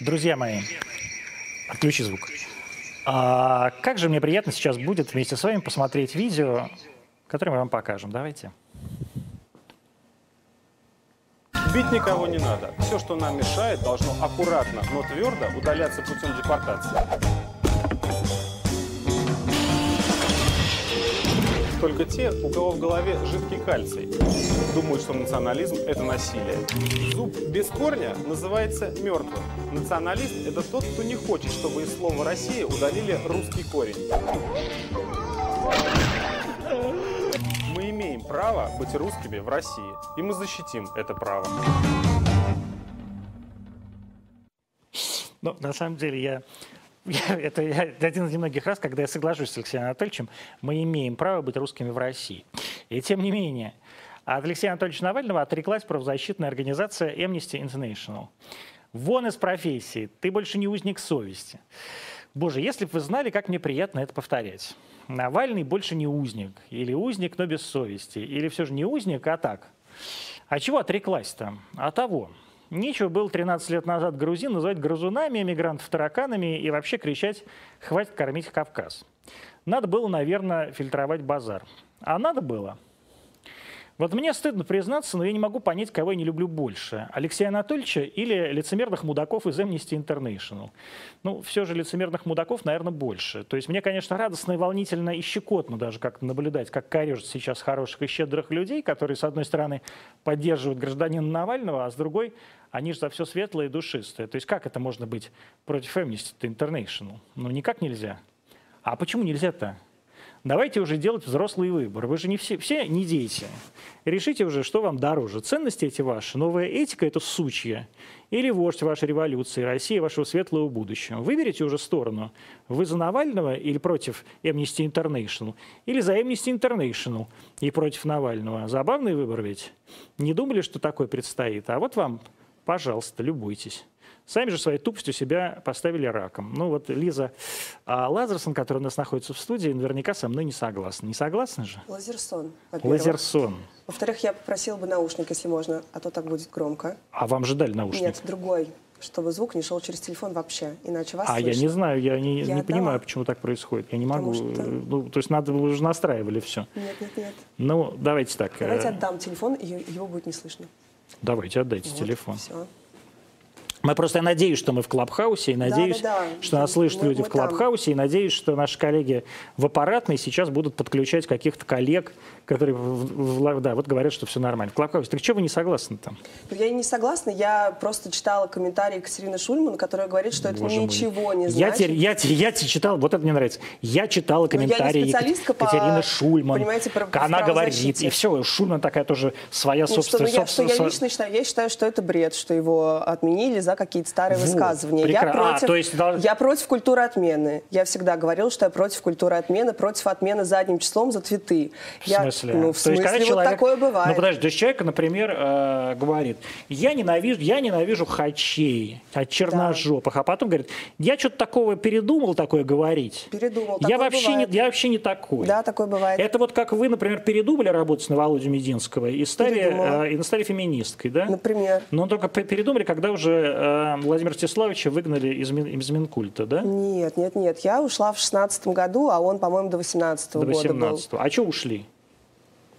Друзья мои, отключи звук. А, как же мне приятно сейчас будет вместе с вами посмотреть видео, которое мы вам покажем. Давайте. Бить никого не надо. Все, что нам мешает, должно аккуратно, но твердо удаляться путем депортации. Только те, у кого в голове жидкий кальций, думают, что национализм – это насилие. Зуб без корня называется мертвым. Националист – это тот, кто не хочет, чтобы из слова «Россия» удалили русский корень. Мы имеем право быть русскими в России, и мы защитим это право. Ну, на самом деле, я я, это один из немногих раз, когда я соглашусь с Алексеем Анатольевичем, мы имеем право быть русскими в России. И тем не менее, от Алексея Анатольевича Навального отреклась правозащитная организация Amnesty International. Вон из профессии, ты больше не узник совести. Боже, если бы вы знали, как мне приятно это повторять. Навальный больше не узник. Или узник, но без совести. Или все же не узник, а так. А чего отреклась-то? А того. Нечего было 13 лет назад грузин называть грузунами, эмигрантов тараканами и вообще кричать «хватит кормить Кавказ». Надо было, наверное, фильтровать базар. А надо было – вот мне стыдно признаться, но я не могу понять, кого я не люблю больше. Алексея Анатольевича или лицемерных мудаков из Amnesty International. Ну, все же лицемерных мудаков, наверное, больше. То есть мне, конечно, радостно и волнительно и щекотно даже как наблюдать, как корежат сейчас хороших и щедрых людей, которые, с одной стороны, поддерживают гражданина Навального, а с другой, они же за все светлое и душистое. То есть как это можно быть против Amnesty International? Ну, никак нельзя. А почему нельзя-то? Давайте уже делать взрослый выбор. Вы же не все, все не дети. Решите уже, что вам дороже. Ценности эти ваши, новая этика – это сучья. Или вождь вашей революции, Россия вашего светлого будущего. Выберите уже сторону. Вы за Навального или против Amnesty International? Или за Amnesty International и против Навального? Забавный выбор ведь. Не думали, что такое предстоит? А вот вам, пожалуйста, любуйтесь. Сами же своей тупостью себя поставили раком. Ну вот Лиза а Лазерсон, которая у нас находится в студии, наверняка со мной не согласна. Не согласна же? Лазерсон, Лазерсон. Во-вторых, я попросила бы наушник, если можно, а то так будет громко. А вам же дали наушник? Нет, другой чтобы звук не шел через телефон вообще, иначе вас А слышно. я не знаю, я не, я не понимаю, почему так происходит. Я не Потому могу. Что... Ну, то есть надо, вы уже настраивали все. Нет, нет, нет. Ну, давайте так. Давайте э, отдам телефон, и его будет не слышно. Давайте отдайте вот, телефон. Все. Мы просто, надеюсь, что мы в Клабхаусе, и надеюсь, да, да, да. что нас слышат мы, люди мы в Клабхаусе, и надеюсь, что наши коллеги в аппаратной сейчас будут подключать каких-то коллег, которые, да, вот говорят, что все нормально. Клабхаусе, так что вы не согласны там? Я и не согласна, я просто читала комментарий Екатерины Шульман, которая говорит, что это Боже ничего мой. не значит. Я, теперь, я, я читал, вот это мне нравится, я читала комментарии Екатерины по, Шульман, понимаете, про, она говорит, и все, Шульман такая тоже своя Нет, собственная... Что, ну, я, что я лично считаю, я считаю, что это бред, что его отменили за какие-то старые вот, высказывания. Прекра... Я, против, а, то есть... я против культуры отмены. Я всегда говорил, что я против культуры отмены, против отмены задним числом за цветы. Я, смысле? Ну, в смысле, есть, вот человек... такое бывает. Ну, подожди, то есть человек, например, э, говорит, я ненавижу, я ненавижу хачей от черножопых, да. а потом говорит, я что-то такого передумал такое говорить. Передумал, я вообще, не, я вообще не такой. Да, такое бывает. Это вот как вы, например, передумали работать на Володю Мединского и стали, э, и стали феминисткой, да? Например. Но только передумали, когда уже э, Владимира Стеславовича выгнали из, из Минкульта, да? Нет, нет, нет. Я ушла в 16 году, а он, по-моему, до 18 -го до 18 года был. А что ушли?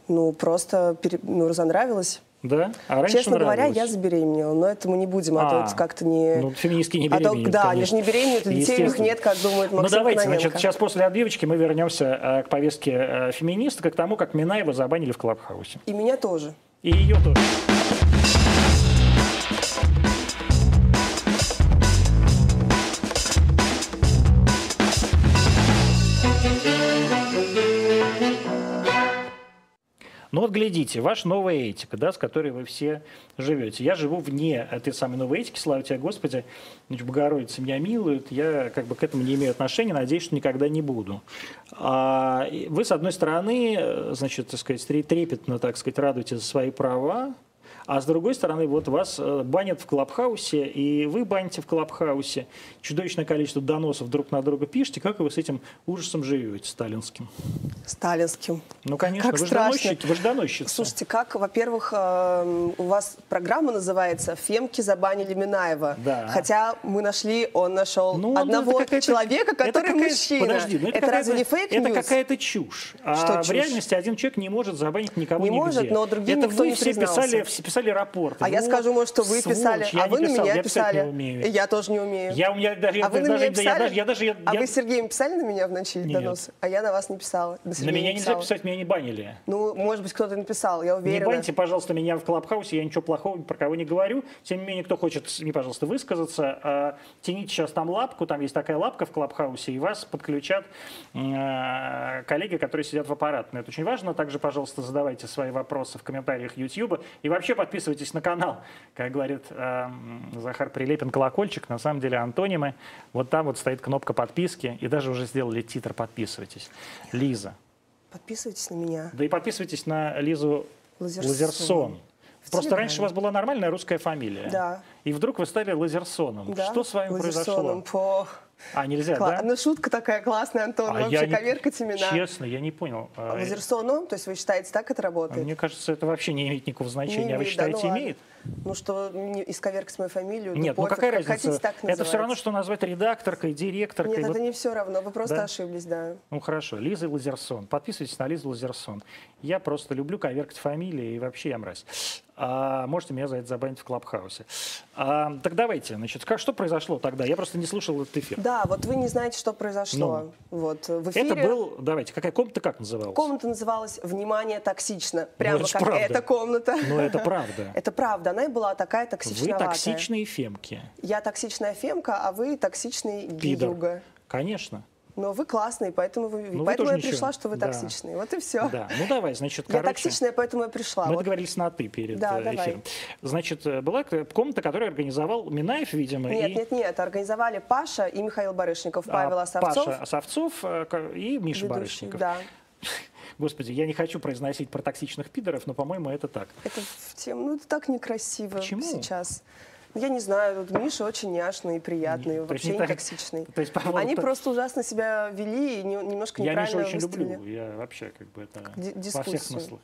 Ну, просто пере... ну, разонравилось. Да? А раньше Честно нравилось. говоря, я забеременела, но это мы не будем, а, а то как-то не... Ну, феминистки не беременеют, а то, Да, конечно. они же не беременеют, детей у них нет, как думает Максим Ну давайте, Кононенко. значит, сейчас после отбивочки мы вернемся э, к повестке э, феминисток, к тому, как Минаева забанили в Клабхаусе. И меня тоже. И ее тоже. Ну вот глядите, ваша новая этика, да, с которой вы все живете. Я живу вне этой самой новой этики, слава тебе, Господи, Богородица меня милует, я как бы к этому не имею отношения, надеюсь, что никогда не буду. А вы, с одной стороны, значит, так сказать, трепетно, так сказать, радуете за свои права, а с другой стороны, вот вас э, банят в Клабхаусе, и вы баните в Клабхаусе, чудовищное количество доносов друг на друга пишете, как вы с этим ужасом живете сталинским? Сталинским. Ну, конечно, Как вы же доносчики, вы же доносчица. Слушайте, как, во-первых, э, у вас программа называется «Фемки забанили Минаева». Да. Хотя мы нашли, он нашел Ну, одного это какая-то- человека, который мужчина. Подожди, ну это, это разве не fake news? Это какая-то чушь. А Что в чушь? реальности один человек не может забанить никого Не нигде. может, но другим Это никто вы не все признался. писали, писали рапорты. А я Вот скажу, может, что вы сволочь, писали, я а не вы на писал, меня я писали. не умею. Я тоже не умею. Я, у меня даже, я, а вы на даже, меня я писали? даже, я даже, я, а я- вы с Сергеем писали на меня в ночи Нет. доносы? А я на вас не писала. На, на меня не нельзя писать, меня не банили. Ну, может быть, кто-то написал, я Не уверена. баньте, пожалуйста, меня в Клабхаусе, я ничего плохого про кого не говорю. Тем не менее, кто хочет, не, пожалуйста, высказаться, а, тяните сейчас там лапку, там есть такая лапка в Клабхаусе, и вас подключат э, коллеги, которые сидят в аппаратной. Это очень важно. Также, пожалуйста, задавайте свои вопросы в комментариях YouTube. И вообще подписывайтесь на канал. Как говорит э, Захар Прилепин, колокольчик, на самом деле антонимы. Вот там вот стоит кнопка подписки, и даже уже сделали титр «Подписывайтесь». Лиза, Подписывайтесь на меня. да и подписывайтесь на Лизу Лазерсон. Лазерсон. В Просто Телеграме. раньше у вас была нормальная русская фамилия. Да. И вдруг вы стали Лазерсоном. Да? Что с вами Лазерсоном. произошло? По... А, нельзя, Кла- да? Ну, шутка такая классная, Антон. А Вообще не- коверкать имена. Честно, я не понял. А, Лазерсоном? То есть вы считаете, так это работает? Мне кажется, это вообще не имеет никакого значения. Не а вы да, считаете, ну имеет? Ну что, не исковеркать мою фамилию? Нет, ну какая как разница? Хотите, так это все равно, что назвать редакторкой, директоркой. Нет, Вот- это не все равно. Вы просто Да? ошиблись, да. Ну хорошо, Лиза Лазерсон. Подписывайтесь на Лизу Лазерсон. Я просто люблю коверкать фамилии, и вообще я мразь. А, можете меня за это забанить в Клабхаусе. А, так давайте, значит, как, что произошло тогда? Я просто не слушал этот эфир. Да, вот вы не знаете, что произошло. Вот в эфире. Ну. Это был, давайте, какая комната как называлась? Комната называлась «Внимание, токсично». Прямо это ж как правда. эта комната. Ну, это правда. Это правда, она и была такая Вы токсичноватая. токсичные фемки. Я токсичная фемка, а вы токсичный гиюга. Конечно. Но вы классные, поэтому, вы, вы поэтому тоже я ничего. пришла, что вы Да. токсичные. Вот и все. Да. Ну давай, значит, Я короче. токсичная, поэтому я пришла. Мы Вот договорились на «ты» перед Да, э, давай. эфиром. Значит, э, была комната, которую организовал Минаев, видимо, Нет, и нет, нет, организовали Паша и Михаил Барышников, а, Павел Осовцов. Паша Осовцов э, и Миша ведущий, Барышников. Да. Господи, я не хочу произносить про токсичных пидоров, но, по-моему, это так. Это в тему, ну это так некрасиво Почему? сейчас. Ну, Я не знаю, тут Миша очень няшный и приятный, вообще не так- токсичный. То есть, по-моему, Они то- просто ужасно себя вели и не- немножко Я Мишу неправильно очень выстрелили. люблю. Я вообще как бы это во всех дискуссию. смыслах.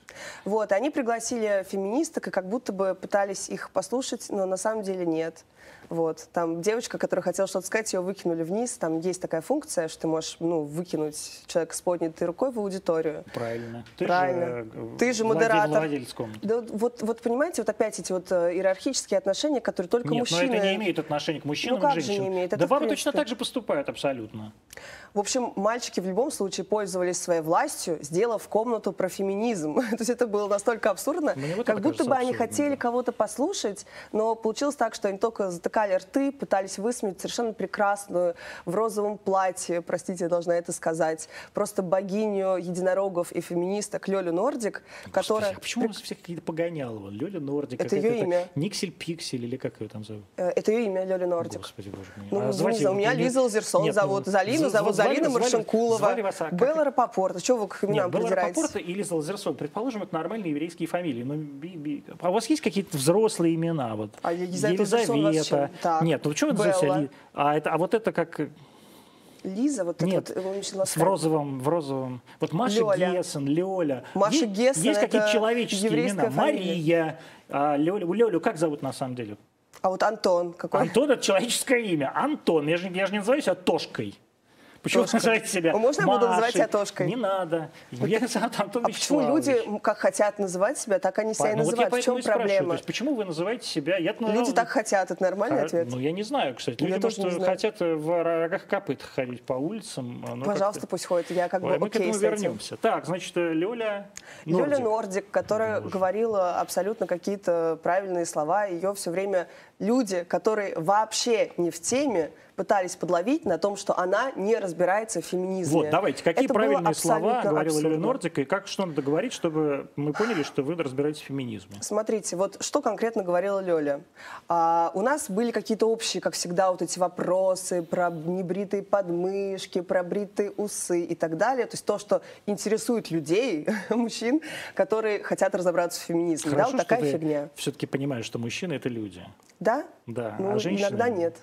Вот, они пригласили феминисток и как будто бы пытались их послушать, но на самом деле нет. Вот, там девочка, которая хотела что-то сказать, ее выкинули вниз. Там есть такая функция, что ты можешь ну, выкинуть человека с поднятой рукой в аудиторию. Правильно. Ты Правильно. Же, э, Ты же модератор. Владелец комнаты. Да, вот, вот понимаете, вот опять эти вот э, иерархические отношения, которые только Нет, мужчины... но это не имеет отношения к мужчинам Ну как и же женщинам. не имеет? Это да бабы точно так же поступают абсолютно. В общем, мальчики в любом случае пользовались своей властью, сделав комнату про феминизм. То есть это было настолько абсурдно, Мне вот как будто бы они абсурдным, хотели кого-то послушать, но получилось так, что они только затыкали рты, пытались высмеять совершенно прекрасную в розовом платье, простите, я должна это сказать, просто богиню единорогов и феминисток Лёлю Нордик, которая... Господи, а почему у нас все какие-то погонялова? Лёля Нордик. Это её имя. Никсель Пиксель или как ее там зовут? Э, Это ее имя Лёля Нордик. Господи, боже мой. Ну, А звать у меня Лиза Лазерсон ну, зовут, Залину зовут Залина Маршинкулова, а Белла Рапопорт. Что вы к именам Белла придираетесь? Рапопорт и Лиза Лазерсон. Предположим, это нормальные еврейские фамилии. Но а у вас есть какие-то взрослые имена? Вот? А Елизавета Елизавета. Чем? Так. Нет, ну почему это Белла. Ли- А, это, а вот это как Лиза, вот это Нет, вот, его в розовым, в розовом. Вот Маша Лёля. Гессен, Лёля. Маша Есть- Гессен Есть какие-то это человеческие имена. фамилия. Мария. А, Лёлю, Лёлю как зовут на самом деле? А вот Антон какой? Антон это человеческое имя. Антон. Я же, я же не называю себя Тошкой. Почему Тошка. называете себя А можно я буду называть Машей? тебя Тошкой? Не надо. Я Антон А почему люди, как хотят называть себя, так они себя и Ну, вот я называют? В чем. То проблема? есть, почему вы называете себя? Я Люди так хотят, это нормальный А, ответ? Ну, я не знаю, кстати. Я Люди, может, знаю. хотят в рогах копытах ходить по улицам. а, Пожалуйста, пусть ходит, я как бы мы к этому вернемся. Так, значит, э, Лёля Лёля Нордик. Нордик, которая говорила абсолютно какие-то правильные слова, ее все время люди, которые вообще не в теме, пытались подловить на том, что она не разбирается в феминизме. Вот, давайте, какие Это правильные слова говорила абсурдно. Нордик, и как что надо говорить, чтобы мы поняли, что вы разбираетесь в феминизме? Смотрите, вот что конкретно говорила Лёля. А, у нас были какие-то общие, как всегда, вот эти вопросы про небритые подмышки, про бритые усы и так далее. То есть то, что интересует людей, мужчин, которые хотят разобраться в феминизме. да, вот такая фигня. все-таки понимаешь, что мужчины — это люди. Да? Да, Ну, а женщины... иногда нет.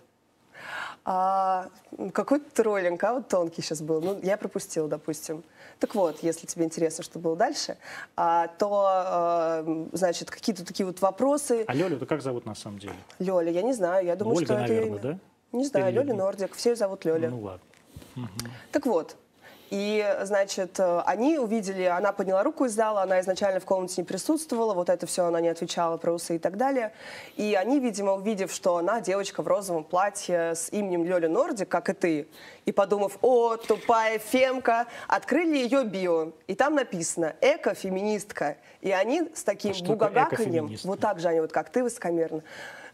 А, какой троллинг, а вот тонкий сейчас был. Ну, я пропустила, допустим. Так вот, если тебе интересно, что было дальше, а, то, а, значит, какие-то такие вот вопросы. А Лёлю-то как зовут на самом деле? Лёля, я не знаю, я думаю, Ольга, что это наверное, имя. да? Не знаю, Лёля Нордик, все её зовут Лёля. Ну ладно. Так вот, и, значит, э, они увидели, она подняла руку из зала, она изначально в комнате не присутствовала, вот это все она не отвечала про усы и так далее. И они, видимо, увидев, что она девочка в розовом платье с именем Лёля Нордик, как и ты, и подумав, о, тупая фемка, открыли ее био. И там написано «эко-феминистка». И они с таким А бугагаканьем, вот так же они, вот как ты высокомерно,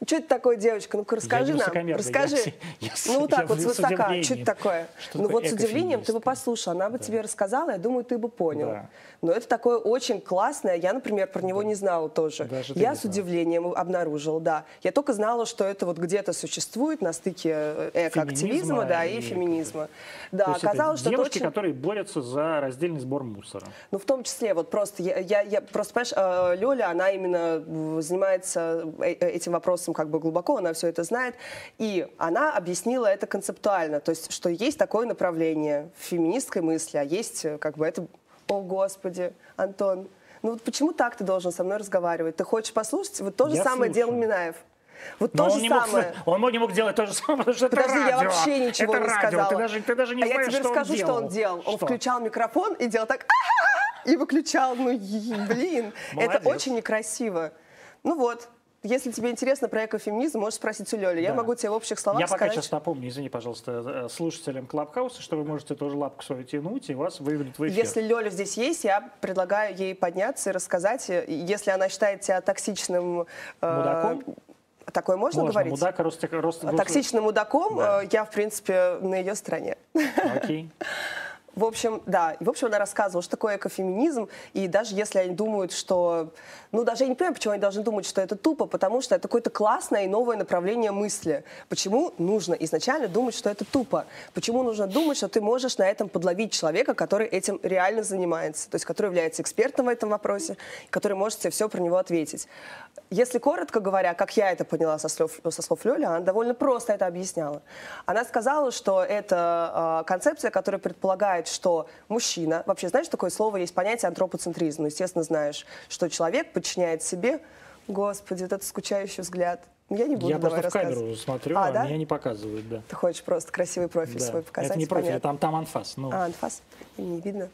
что это такое, девочка? Ну-ка расскажи нам. Расскажи. я я ну вот так вот с свысока. Что это такое? Что ну вот с удивлением ты бы послушал, она бы тебе рассказала, я думаю, ты бы понял. Да. Но это такое очень классное. Я, например, про него не знала тоже. Даже я с удивлением обнаружила, да. Я только знала, что это вот где-то существует на стыке э, экоактивизма, да, и и феминизма. Да, То это оказалось, что девушки, очень... которые борются за раздельный сбор мусора. Ну, в том числе, вот просто, я, я, я- просто, понимаешь, э, Лёля, она именно э, занимается этим вопросом как бы глубоко, она все это знает, и она объяснила это концептуально, то есть, что есть такое направление в феминистской мысли, а есть э, как бы это, о, Господи, Антон, ну вот почему так ты должен со мной разговаривать? Ты хочешь послушать? Вот то же Я самое делал слушаю. Минаев. Вот Но то он же не, мог, самое. он не мог делать то же самое, потому что это Подожди, я радио. вообще ничего это не радио. сказала. Ты даже, ты даже не а знаешь, я тебе что расскажу, он что он делал. Он Что? включал микрофон и делал так, и выключал. Ну, блин, Молодец. это очень некрасиво. Ну вот, если тебе интересно про экофеминизм, можешь спросить у Лёли. Я Да. могу тебе в общих словах Я пока сказать. сейчас напомню, извини, пожалуйста, э, слушателям Клабхауса, что вы можете тоже лапку свою тянуть, и вас выведут в эфир. Если Лёля здесь есть, я предлагаю ей подняться и рассказать, э, если она считает тебя токсичным... э, Мудаком? Такое можно, Можно, говорить? мудак, рост, рост, Токсичным мудаком Да. э, я, в принципе, на ее стороне. Окей. В общем, да. И, в общем, она рассказывала, что такое экофеминизм. И даже если они думают, что... Ну, даже я не понимаю, почему они должны думать, что это тупо, потому что это какое-то классное и новое направление мысли. Почему нужно изначально думать, что это тупо? Почему нужно думать, что ты можешь на этом подловить человека, который этим реально занимается, то есть который является экспертом в этом вопросе, который может тебе все про него ответить. Если коротко говоря, как я это поняла со слов, со слов Лёли, она довольно просто это объясняла. Она сказала, что это э, концепция, которая предполагает, что мужчина, вообще знаешь, такое слово, есть понятие антропоцентризм, ну, естественно, знаешь, что человек подчиняет себе, господи, вот этот скучающий взгляд. Я не буду Я просто в камеру смотрю, А, а, да? меня не показывают, да. Ты хочешь просто красивый профиль Да. свой показать? Это не профиль, понятно. там, там анфас. Ну, А, анфас? Не видно.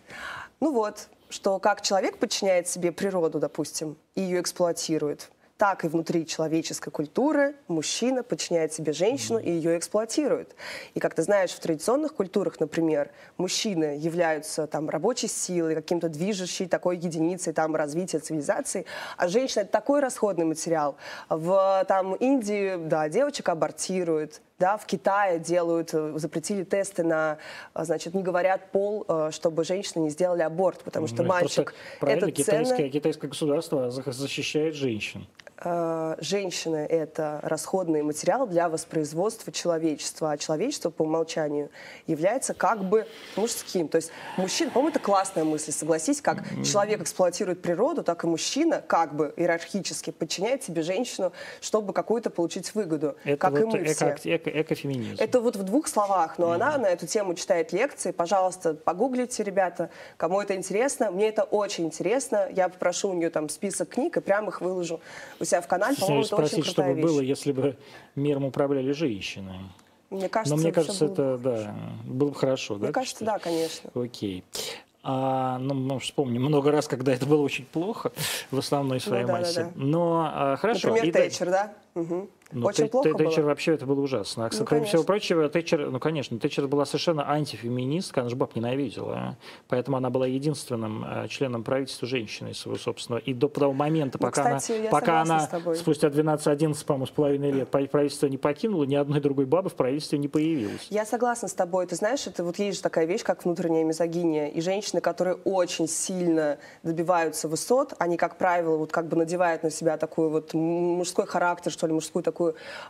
Ну вот, что как человек подчиняет себе природу, допустим, и ее эксплуатирует, так и внутри человеческой культуры мужчина подчиняет себе женщину и ее эксплуатирует. И как ты знаешь, в традиционных культурах, например, мужчины являются там рабочей силой, каким-то движущей такой единицей там развития цивилизации, а женщина это такой расходный материал. В там Индии, да, девочек абортируют, да, в Китае делают, э, запретили тесты на, э, значит, не говорят пол, э, чтобы женщины не сделали аборт, потому что ну, это просто мальчик правильно, это китайское, ценно. китайское государство за- защищает женщин. Э, Женщины — это расходный материал для воспроизводства человечества, а человечество по умолчанию является как бы мужским. То есть мужчина, по-моему, это классная мысль, согласись, как человек эксплуатирует природу, так и мужчина как бы иерархически подчиняет себе женщину, чтобы какую-то получить выгоду, Это как вот и мы все. эко- эко- экофеминизм. Это вот в двух словах, но она на эту тему читает лекции. Пожалуйста, погуглите, ребята, кому это интересно. Мне это очень интересно. Я попрошу у нее там список книг и прямо их выложу у себя в канале. По-моему, это очень спросить, что крутая бы вещь. было, если бы миром управляли женщины. Мне кажется, Но мне кажется, было это, да, было бы хорошо. Мне да, кажется, что- да, конечно. Окей. А, ну, мы вспомним много раз, когда это было очень плохо в основной своей Ну да, да, массе. да. Но а, хорошо. Например, И да- Тэтчер, да? Мгм. Ну, Очень плохо Тэ- Тэтчер было. вообще это было ужасно. А, Ну, кроме всего прочего, Тэтчер, ну, конечно, Тэтчер была совершенно антифеминистка, она же баб ненавидела. а. Поэтому она была единственным э, членом правительства женщиной своего собственного. И до того момента, Ну, пока кстати, она, пока она спустя 12-11, по-моему, с половиной лет правительство не покинула, ни одной другой бабы в правительстве не появилось. Я согласна с тобой. Ты знаешь, это вот есть же такая вещь, как внутренняя мизогиния. И женщины, которые очень сильно добиваются высот, они, как правило, вот как бы надевают на себя такой вот мужской характер, что ли, мужскую такую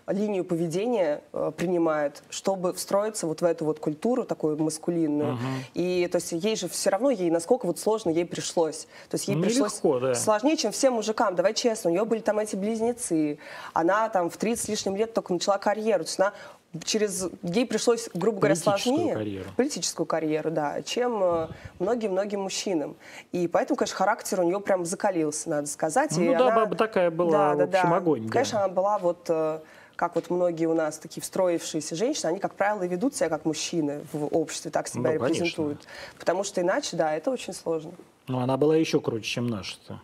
линию поведения э, принимают, чтобы встроиться вот в эту вот культуру такую маскулинную. И то есть ей же все равно, ей насколько вот сложно ей пришлось. То есть ей Нелегко, пришлось да. сложнее, чем всем мужикам. Давай честно, у нее были там эти близнецы. Она там в 30 с лишним лет только начала карьеру. То есть она через... Ей пришлось, грубо говоря, Политическую сложнее. карьеру. Политическую карьеру, да, чем э, многим-многим мужчинам. И поэтому, конечно, характер у нее прям закалился, надо сказать. Ну И да, она- баба такая была, в общем, огонь, да. Конечно, она была вот... э, как вот многие у нас такие встроившиеся женщины, они, как правило, ведут себя как мужчины в обществе, так себя Ну, конечно. репрезентуют. Потому что иначе, да, это очень сложно. Ну, она была еще круче, чем наша-то.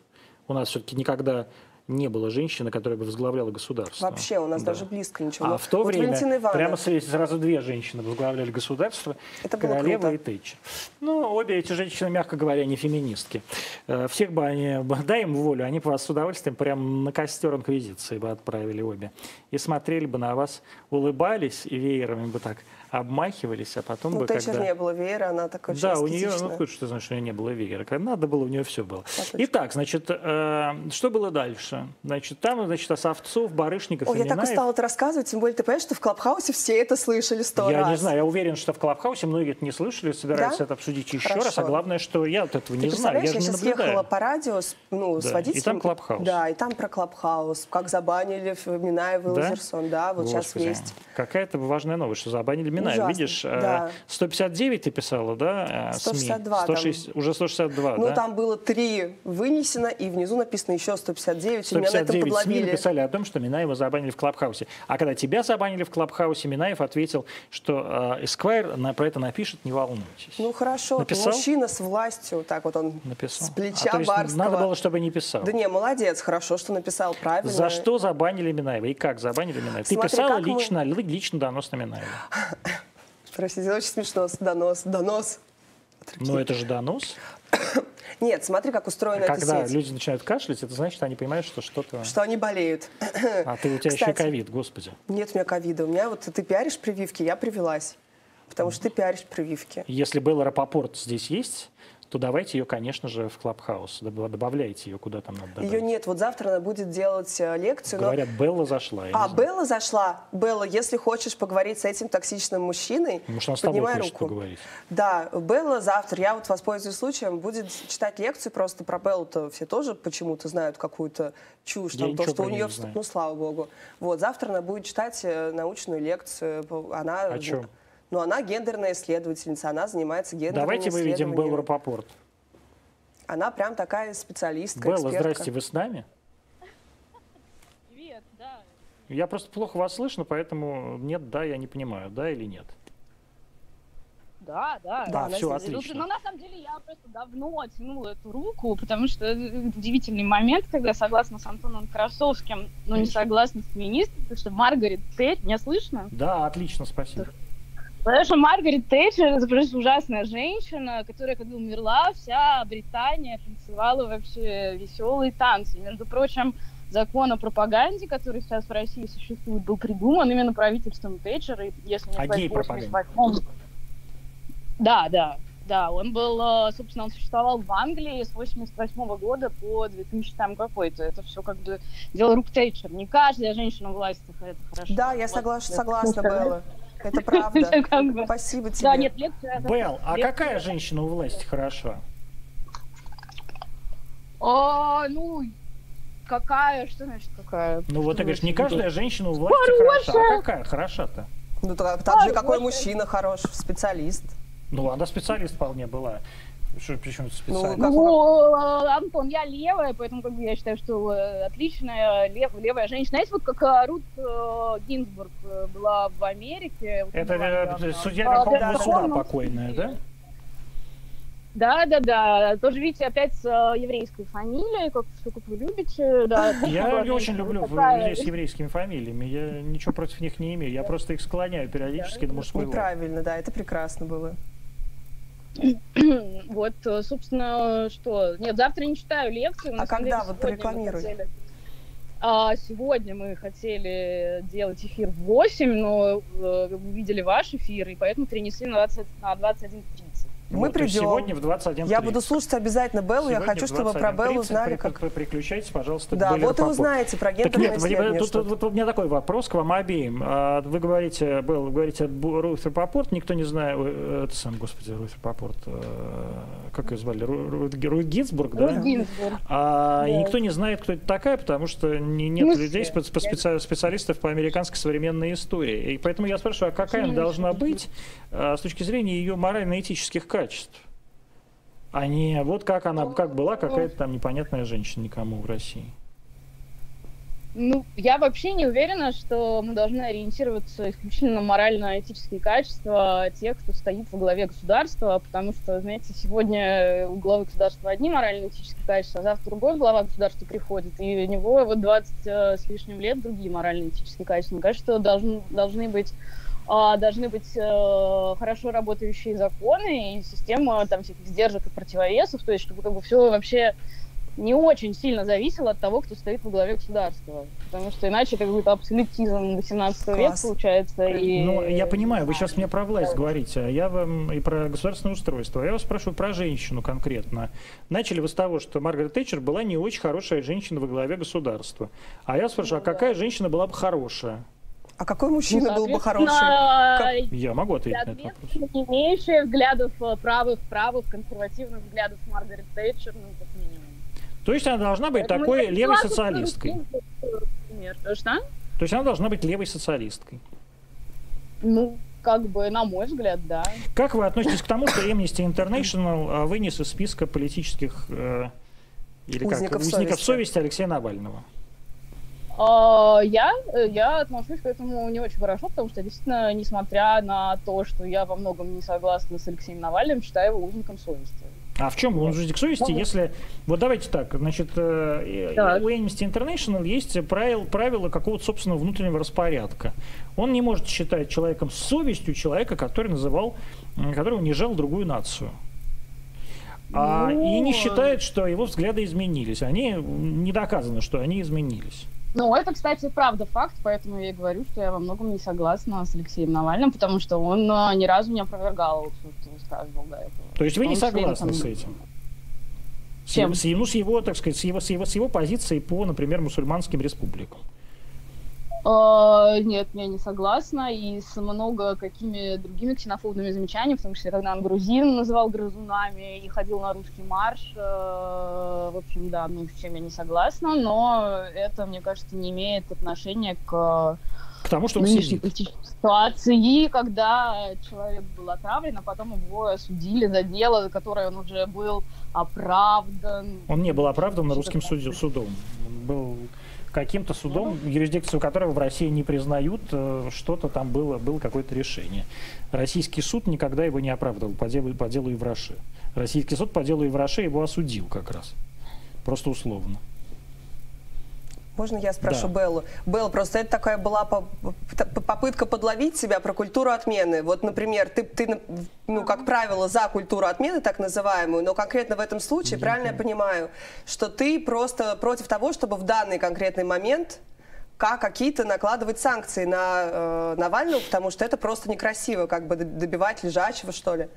У нас все-таки никогда не было женщины, которая бы возглавляла государство. Вообще у нас Да. даже близко ничего. А в то вот время Ивановна, прямо сразу две женщины возглавляли государство, Это было королева круто. и Тэтчер. Ну, обе эти женщины, мягко говоря, не феминистки. Э, Всех бы они, дай им волю, они бы вас с удовольствием прям на костер инквизиции бы отправили обе. И смотрели бы на вас, улыбались и веерами бы так обмахивались, а потом ну, бы Тэтчер когда... не было веера, она такая очень Да, у нее, ну, знаешь, что у нее не было веера? Когда надо было, у нее все было. Итак, значит, э, что было дальше? Значит, там, значит, Осовцов, Барышников Ой, и я так устала это рассказывать, тем более ты понимаешь, что в Clubhouse-е все это слышали сто Я раз. не знаю, я уверен, что в Clubhouse-е многие это не слышали, собираются Да? это обсудить еще Хорошо. раз. А главное, что я вот этого Ты не знаю, я представляешь, же я не сейчас наблюдаю. ехала по радио с, ну, с Да, и водителем. там Clubhouse. Да, и там про Clubhouse, как забанили Минаева и Да? Лазерсон. Да, вот сейчас Господи, есть. Какая-то важная новость, что забанили Минаев. Ужасно, Видишь, э, да. 159 ты писала, да, э, СМИ? 162 там. 160 уже 162, Ну, да? там было три вынесено, и внизу написано еще 159, и меня на этом 159 СМИ написали о том, что Минаева забанили в Клабхаусе. А когда тебя забанили в Клабхаусе, Минаев ответил, что э, Esquire на, про это напишет, не волнуйтесь. Ну, хорошо, Написал? мужчина с властью, так вот он Написал. с плеча А, есть барского. надо было, чтобы не писал. Да не, молодец, хорошо, что написал правильно. За что забанили Минаева и как забанили Минаева? Ты Смотри, писала мы- лично, ли- лично донос на Минаева. Простите, очень смешно, донос, донос. Ну это же донос. Нет, смотри, как устроена эта Когда сеть. люди начинают кашлять, это значит, они понимают, что что-то... Что они болеют. А ты у тебя еще Кстати, ковид, господи. Нет у меня ковида. У меня вот ты пиаришь прививки, я привелась. Потому что ты пиаришь прививки. Если Белла Рапопорт здесь есть, то давайте ее, конечно же, в Клабхаус. Доб- Добавляйте ее, куда там надо добавить. Ее нет. Вот завтра она будет делать э, лекцию. но- Говорят, Белла зашла. А. Белла зашла. Белла, если хочешь поговорить с этим токсичным мужчиной, Может, она с тобой поднимай руку. поговорить. Да, Белла завтра, я вот воспользуюсь случаем, будет читать лекцию просто про Беллу-то все тоже почему-то знают какую-то чушь, Я там, то, что у нее, не ну, слава богу. Вот, завтра она будет читать э, научную лекцию, она... О чём? Ну, она гендерная исследовательница, она занимается гендерными Давайте выведем Беллу. Рапопорт. Она прям такая специалистка, Белла, экспертка. здрасте, вы с нами? Привет, да. Я просто плохо вас слышно, поэтому нет, да, я не понимаю, да или нет. Да, да. Да, все, отлично. Но на самом деле я просто давно тянула эту руку, потому что это удивительный момент, когда согласна с Антоном Красовским, но не согласна с министром, потому что Маргарет Тэтчер, меня слышно? Да, отлично, спасибо. Потому что Маргарет Тэтчер это просто ужасная женщина, которая, когда умерла, вся Британия танцевала вообще веселые танцы. Между прочим, закон о пропаганде, который сейчас в России существует, был придуман именно правительством Тэтчер, и, если не гей-пропаганде. 88 Да, да, да. Он был, э, собственно, он существовал в Англии с 88 года по 2000 там какой-то. Это все как бы дело рук Тэтчер. Не каждая женщина в власти это хорошо. Да, я Вот. согласна, согласна, Белла. Это правда. Это как бы- Спасибо тебе. Да, нет, лекция... это- Белл, а лекция- какая женщина у власти хороша? А, ну, какая, что значит какая? Ну вот ты говоришь, не каждая женщина у власти хороша. А какая хороша-то? Ну, так, так же, Ой, какой мужчина хорош, специалист. Ну, она специалист вполне была. Что, причем тут специалист? как- Ну, э, Антон, я левая, поэтому как бы я считаю, что э, отличная лев, левая женщина. Знаете, вот как э, Рут э, Гинзбург была в Америке. Это была э, недавно. судья А, Верховного да, суда да. покойная, да? Да, да, да. Тоже, видите, опять с э, еврейской фамилией, как, все как вы любите. Да, Я не очень Вот люблю такая- людей с еврейскими фамилиями. Я ничего против них не имею. Я просто их склоняю периодически на мужской. Неправильно, да, это прекрасно было. Вот, э, собственно, что... Нет, завтра не читаю лекции. А когда? Вот прорекламируй. хотели- А, сегодня мы хотели делать эфир в 8, но э, вы видели ваш эфир, и поэтому перенесли на, 20, на 21.30. Мы Вот, придем. Сегодня в 21.30. Я буду слушать обязательно Беллу, я Сегодня хочу, в чтобы про 21:30 Беллу знали, при- как... при- Переключайтесь, пожалуйста, Да, вот и узнаете про Так гендерное нет, вы- исследование. тут, тут- вот у меня такой вопрос к вам обеим. А, Вы говорите, был, вы говорите Рут Рапопорт, никто не знает, э, это сам, господи, Рут Рапопорт, э, как ее звали, Ру- Рут Ги- Рут Гинзбург, да? Руth Гинзбург. А, и Да. никто не знает, кто это такая, потому что не- нет Мы людей, все. спе- спе- специалистов по американской современной истории. И поэтому я спрашиваю, а какая она должна быть а, с точки зрения ее морально-этических качеств? А не вот как она, как была какая-то там непонятная женщина никому в России. Ну, я вообще не уверена, что мы должны ориентироваться исключительно на морально-этические качества тех, кто стоит во главе государства, потому что, знаете, сегодня у главы государства одни морально-этические качества, а завтра другой глава государства приходит, и у него вот 20 э, с лишним лет другие морально-этические качества. Мне кажется, что должны, должны быть должны быть э, хорошо работающие законы и система там всяких сдержек и противовесов, то есть чтобы как бы все вообще не очень сильно зависело от того, кто стоит во главе государства. Потому что иначе это какой-то абсолютизм 18 века получается. И... Ну, я понимаю, вы сейчас мне про власть говорите, а я вам и про государственное устройство. А Я вас спрашиваю про женщину конкретно. Начали вы с того, что Маргарет Тэтчер была не очень хорошая женщина во главе государства. А я спрашиваю, а какая женщина была бы хорошая? А какой Ну, мужчина был бы хороший? соответственно, Я могу ответить на этот вопрос. Не имеющая взглядов э, правых, правых, консервативных взглядов Маргарет Тэтчер, ну, как минимум. То есть она должна быть Поэтому такой левой социалисткой. Например. Что? То есть она должна быть левой социалисткой. Ну, как бы, на мой взгляд, да. Как вы относитесь к тому, что Amnesty International а, вынес из списка политических э, или как, Узников узников совести. совести Алексея Навального? А, Я, э, я отношусь к этому не очень хорошо, потому что действительно, несмотря на то, что я во многом не согласна с Алексеем Навальным, считаю его узником совести. А в чем он узник совести, если... Вот давайте так, значит, э, Так. у Amnesty International есть правил, правила какого-то собственного внутреннего распорядка. Он не может считать человеком совестью человека, который называл, который унижал другую нацию. А, Ну, и не считает, что его взгляды изменились. Они не доказано, что они изменились. Ну, это, кстати, правда факт, поэтому я и говорю, что я во многом не согласна с Алексеем Навальным, потому что он а, ни разу не опровергал все, что высказывал до этого. То есть вы не согласны с этим? С, Чем? с, ну, с его, так сказать, с его, с его, с его позицией по, например, мусульманским республикам. А, Нет, я не согласна, и с много какими другими ксенофобными замечаниями, в том числе, когда он грузин называл грызунами и ходил на русский марш. э, В общем, да, ну, с чем я не согласна, но это, мне кажется, не имеет отношения к К тому, что он сидит. политической ситуации, когда человек был отравлен, а потом его осудили за дело, за которое он уже был оправдан. Он не был оправдан русским суде- судом. Он был каким-то судом, юрисдикцию которого в России не признают, э, что-то там было, было какое-то решение. Российский суд никогда его не оправдывал по делу, по делу Ивраши. Российский суд по делу Ивраши его осудил как раз. Просто условно. Можно я спрошу Да. Беллу? Белла, просто это такая была по- по- попытка подловить себя про культуру отмены. Вот, например, ты, ты, ну, как правило, за культуру отмены, так называемую, но конкретно в этом случае, правильно я понимаю, что ты просто против того, чтобы в данный конкретный момент как какие-то накладывать санкции на э, Навального, потому что это просто некрасиво, как бы добивать лежачего, что ли.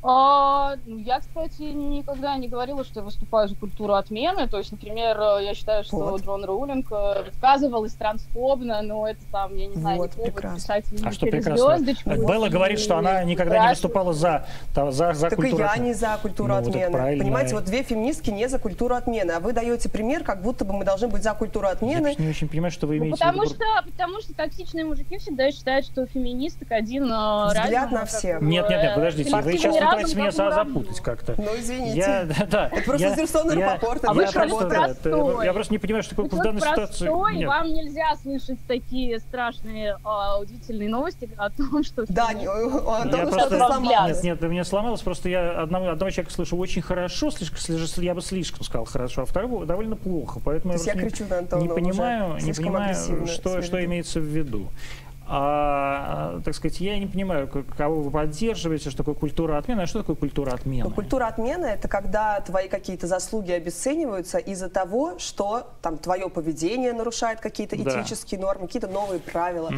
А, ну, я, кстати, никогда не говорила, что я выступаю за культуру отмены. То есть, например, э, я считаю, что Вот. Джон Роулинг э, высказывалась трансфобно, но это там, я не знаю, Вот, не прекрасно. писать А что прекрасно? звездочку Белла и говорит, что она никогда не выступала за, та- за, за Так и культуру я отмены. не за культуру Ну, отмены. Понимаете, вот две феминистки не за культуру отмены, а вы даете пример, как будто бы мы должны быть за культуру Я отмены. просто не очень понимаю, что вы Ну, имеете в потому виду. что, потому что токсичные мужики всегда считают, что феминисток один э, Взгляд разум, на всех. Нет, нет, нет, э, подождите, вы сейчас, пытаетесь меня какую запутать как-то. Ну, извините. Я, да. Это просто я- информационный я- рапорт, я просто, я не понимаю, что такое Вы в данной ситуации. Нет. вам нельзя слышать такие страшные, а, удивительные новости о том, что... Да, Антона Я что-то просто- сломалось. Нет, нет, у меня сломалось, просто я одного, одного человека слышу очень хорошо, слишком, слишком- я бы слишком сказал хорошо, а второго довольно плохо. Поэтому я просто кричу на Антона не понимаю, не понимаю что, что имеется в виду. А, так сказать, я не понимаю, кого вы поддерживаете, что такое культура отмены, а что такое культура отмены? Ну, культура отмены – это когда твои какие-то заслуги обесцениваются из-за того, что там твое поведение нарушает какие-то Да. этические нормы, какие-то новые правила.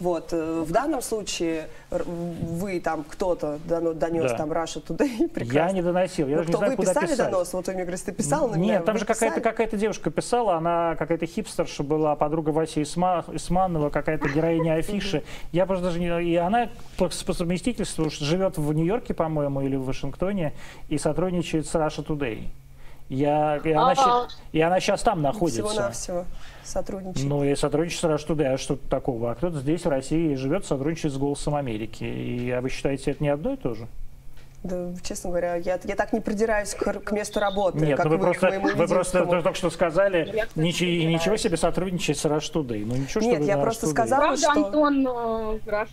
Вот. э, В данном случае вы там кто-то донес Да. там Russia Today, прекрасно. Я не доносил, я Ну, даже не кто знаю, вы писали писать. донос? Вот вы мне говорите, ты писал на меня? Нет, там же какая-то писали? какая девушка писала, она какая-то хипстерша была, подруга Васи Исма- Исманова, какая-то героиня афиши. Я просто даже не... И она по, по совместительству живет в Нью-Йорке, по-моему, или в Вашингтоне, и сотрудничает с Russia Today. Я, и, она, А. и она сейчас там находится. Всего-навсего. Ну и сотрудничает с Russia Today, а что такого? А кто-то здесь, в России, живет, сотрудничает с «Голосом Америки». И а вы считаете, это не одно и то же? Да, честно говоря, я, я так не придираюсь к, к месту работы, Нет, как ну вы, вы, просто, вы просто только что сказали, Я, кстати, ничего, не ничего себе сотрудничать с Rush Today. Ну ничего, Нет, я просто Today. сказала, Правда, что- Антон э?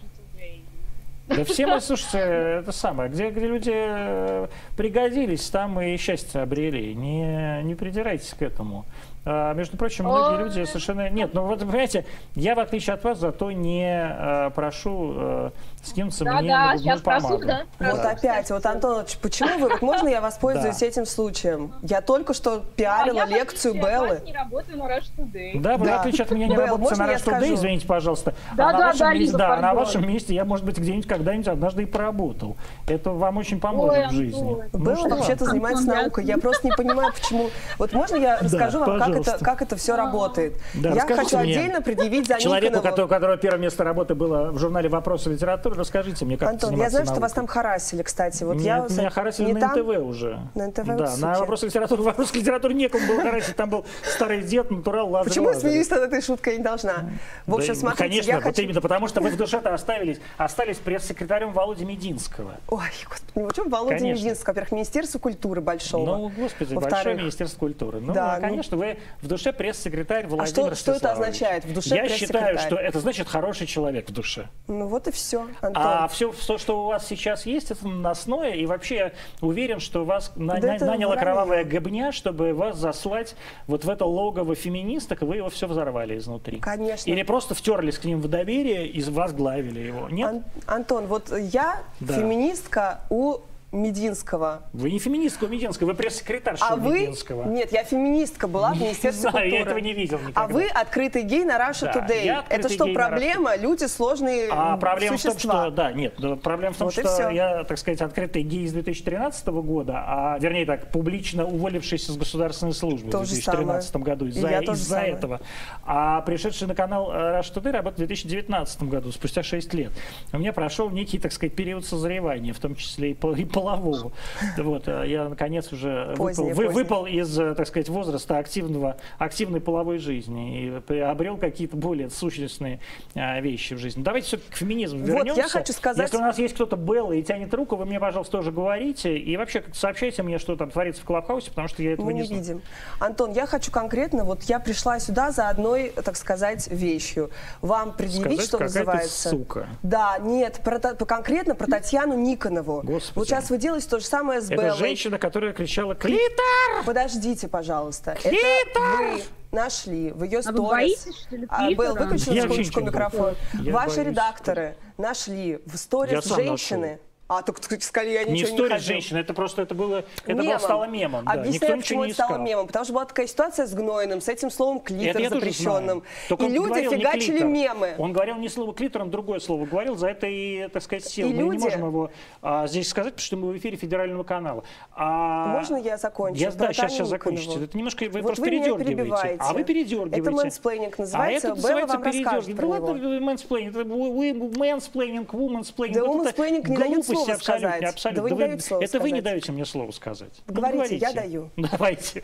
Да все мы, слушайте, это самое, где, где люди э, пригодились, там и счастье обрели. Не, не придирайтесь к этому. А, между прочим, многие люди совершенно... Нет, ну вот, понимаете, я, в отличие от вас, зато не э, прошу э, скинуться мне Да-да, на сейчас губную просу, помаду. да? Вот опять, вот, Антонович, почему вы, вот можно я воспользуюсь Да. этим случаем? Я только что А пиарила я, лекцию Беллы. не работаю на Rush Today. Да, вы, в Да. отличие от меня, не работаете на я Rush Today, извините, пожалуйста. Да, а на да, вашем да, да, на вашем месте я, может быть, где-нибудь когда-нибудь однажды и поработал. Это вам очень поможет Ой, в жизни. Ну Белла вообще-то занимается я- наукой. Я просто не понимаю, почему. Вот можно я расскажу вам, как это, как это все работает? Да, я хочу мне. отдельно предъявить за Человеку, у которого первое место работы было в журнале «Вопросы литературы», расскажите мне, как Антон, я знаю, что вас наукой. там харасили, кстати. Вот Нет, я меня харасили не на там? НТВ уже. На НТВ Да, вот на суки. вопросы литературы, вопросы литературы некому было харасить. Там был старый дед, натурал Лазарь Почему я Лазарев. смеюсь над этой шуткой? Не должна. В общем, Да, смотрите, Конечно, я вот хочу... именно потому, что вы в душе-то оставились, остались пресс-секретарем Володи Мединского. Ой, господи, ну чем Володя Конечно. Мединский? Во-первых, Министерство культуры большого. Ну, господи, большое министерство культуры. Ну, Да, ну- конечно, вы в душе пресс-секретарь Владимир А что- что это означает, в душе Я считаю, что это значит хороший человек в душе. Ну вот и все. А все, все, что у вас сейчас есть, это наносное. И вообще уверен, что вас на- Да на- наняла кровавая гобня, чтобы вас заслать вот в это логово феминисток, и вы его все взорвали изнутри. Конечно. Или просто втерлись к ним в доверие и возглавили его. Нет? Ан- Антон, вот я Да. феминистка у Мединского. Вы не феминистка у Мединского, вы пресс-секретарша А вы... Мединского. Нет, я феминистка была в Министерстве знаю, я культуры. этого не видел никогда. А вы открытый гей на Russia Да, Today. Это что, проблема? Люди сложные А проблема в том, что, да, нет, проблема в том, Вот что я, так сказать, открытый гей с 2013 года, а, вернее так, публично уволившийся с государственной службы То в же 2013 самое. году из-за самое. этого. А пришедший на канал э, Rush Today работает в 2019 году, спустя 6 лет. У меня прошел некий, так сказать, период созревания, в том числе и, и полового. Вот, э, я, наконец, уже выпал, Позднее, вы- позднее. выпал из, э, так сказать, возраста активного, активной половой жизни и приобрел какие-то более сущностные э, вещи в жизни. Давайте все-таки к феминизму Вот, вернемся. я хочу сказать- Если у нас есть кто-то Белла и тянет руку, вы мне, пожалуйста, тоже говорите. И вообще сообщайте мне, что там творится в Клабхаусе, потому что я этого Мы не, не знаю. видим. Антон, я хочу конкретно, вот я пришла сюда за одной, так сказать, вещью. Вам предъявить, Сказать, что называется. сука. Да, нет, про, конкретно про Татьяну Никонову. Господи. Вот сейчас вы делаете то же самое с Это Беллой. женщина, которая кричала «Клитор!» Подождите, пожалуйста. Это Клитор! вы нашли в ее А вы сторис. боитесь, что ли, А, Белл, клитора? выключи Я на вообще секундочку микрофон. Я Ваши боюсь. редакторы нашли в сторис женщины. нашел. А, так сказали, я Не ничего не сторис нахожу. женщины, это просто это было, это было Мемом. стало мемом. Да. Объясняю, Никто почему не это стало мемом. Потому что была такая ситуация с Гнойным, с этим словом клитор Это запрещенным. И люди говорил не фигачили мемы. Он говорил не слово клитор, он другое слово говорил, за это и, так сказать, сел. И Мы люди- не можем его а, здесь сказать, потому что мы в эфире федерального канала. А, Можно я закончу? Я, да, сейчас, сейчас закончите. Это немножко, вы Вот просто вы передергиваете. А вы передергиваете. Это mansplaining называется. А это Белла называется передергивание. Да ладно, mansplaining. Mansplaining, womansplaining. Да womansplaining не дает глупости слова абсолютно, сказать. абсолютно. Да вы не даете слова Это вы не сказать. даете мне слово сказать. Ну, Говорите, говорите. я даю. Давайте.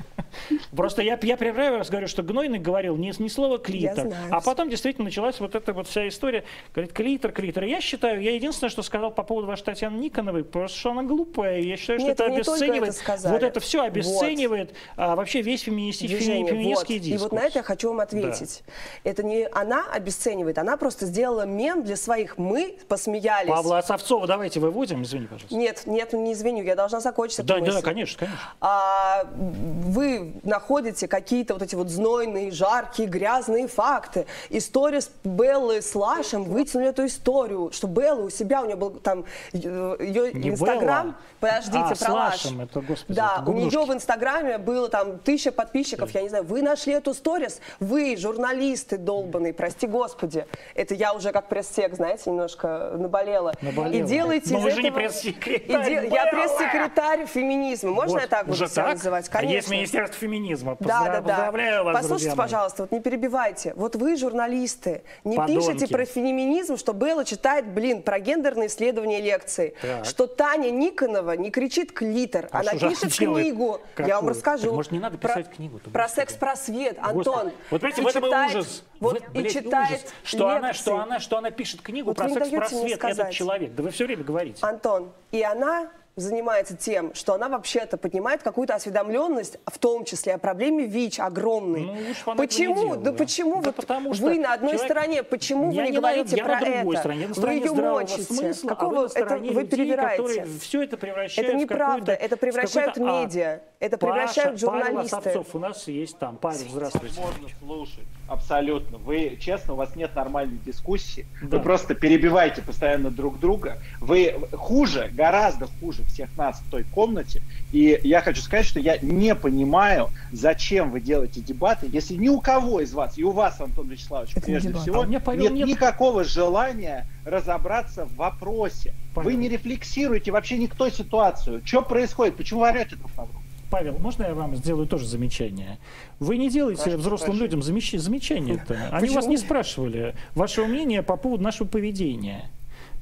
Просто я, я первый раз говорю, что Гнойный говорил не, не слово клитор, а потом действительно началась вот эта вот вся история. Говорит, клитор, клитор. И Я считаю, я единственное, что сказал по поводу вашей Татьяны Никоновой, просто что она глупая. Я считаю, что Нет, это не только обесценивает. это вот это все обесценивает а, вообще весь феминистический, движение. феминистский Вот. дискурс. И вот на это я хочу вам ответить. Это не она обесценивает, она просто сделала мем для своих. Мы посмеялись. Павла Осовцова давайте выводим, извини, пожалуйста. Нет, нет, не извиню, я должна закончить эту Да, мысль. да, конечно, конечно. а, вы находите какие-то вот эти вот знойные, жаркие, грязные факты. История с Беллой с Лашем вытянули эту историю, что Белла у себя, у нее был там э, ее Не Инстаграм. Подождите, А, про Лаш. Лашем, это, господи, Да, это у нее в Инстаграме было там тысяча подписчиков, я не знаю. Вы нашли эту сторис, вы, журналисты долбанные, прости господи. Это я уже как пресс-сек, знаете, немножко наболела. Наболела. И делаете Но из вы же не этого- пресс-секретарь, де- Я пресс-секретарь феминизма. Можно Вот, я так буду уже себя так? называть? А Конечно. есть Министерство феминизма. Да, Поздра- да, да. Поздравляю вас, Послушайте, пожалуйста, вот не перебивайте. Вот вы, журналисты, не Подонки. пишите про феминизм, что Белла читает, блин, про гендерные исследования лекции. Так. Что Таня Никонова не кричит клитор, А она пишет книгу. Я вам Какую? расскажу. Так, может, не надо Про- писать Про господи. секс-просвет, Господи. Антон. Вот И в этом и ужас. Вот, В- и блядь, читает ужас. Что она, что она, что она пишет книгу Вот про вы секс-просвет, этот человек. Да вы все время говорите. Антон, и она занимается тем, что она вообще-то поднимает какую-то осведомленность, в том числе о проблеме ВИЧ огромной. Ну, лучше почему? не да делала. почему Да вот потому что вы на одной человек- стороне, почему Я вы не, не говорите я про на другой это? стороне, на вы ее мочите. смысла, а Какого вы на это вы перебираете? которые все это превращают Это в неправда, какой-то- это в превращают ад. медиа, это Паша, превращают Павел журналисты. Осовцов у нас есть там. Павел, здравствуйте. Можно слушать. Абсолютно. Вы, честно, у вас нет нормальной дискуссии. Да. Вы просто перебиваете постоянно друг друга. Вы хуже, гораздо хуже всех нас в той комнате. И я хочу сказать, что я не понимаю, зачем вы делаете дебаты, если ни у кого из вас, и у вас, Антон Вячеславович, Это не прежде дебат. всего, А меня, Павел, нет, нет. никакого желания разобраться в вопросе. Павел. Вы не рефлексируете вообще никто ситуацию. Что происходит? Почему вы орете друг на друга? Павел, можно я вам сделаю тоже замечание? Вы не делаете Прошу, взрослым прошу. людям замеч- замечания-то. Они вас не спрашивали вашего мнения по поводу нашего поведения.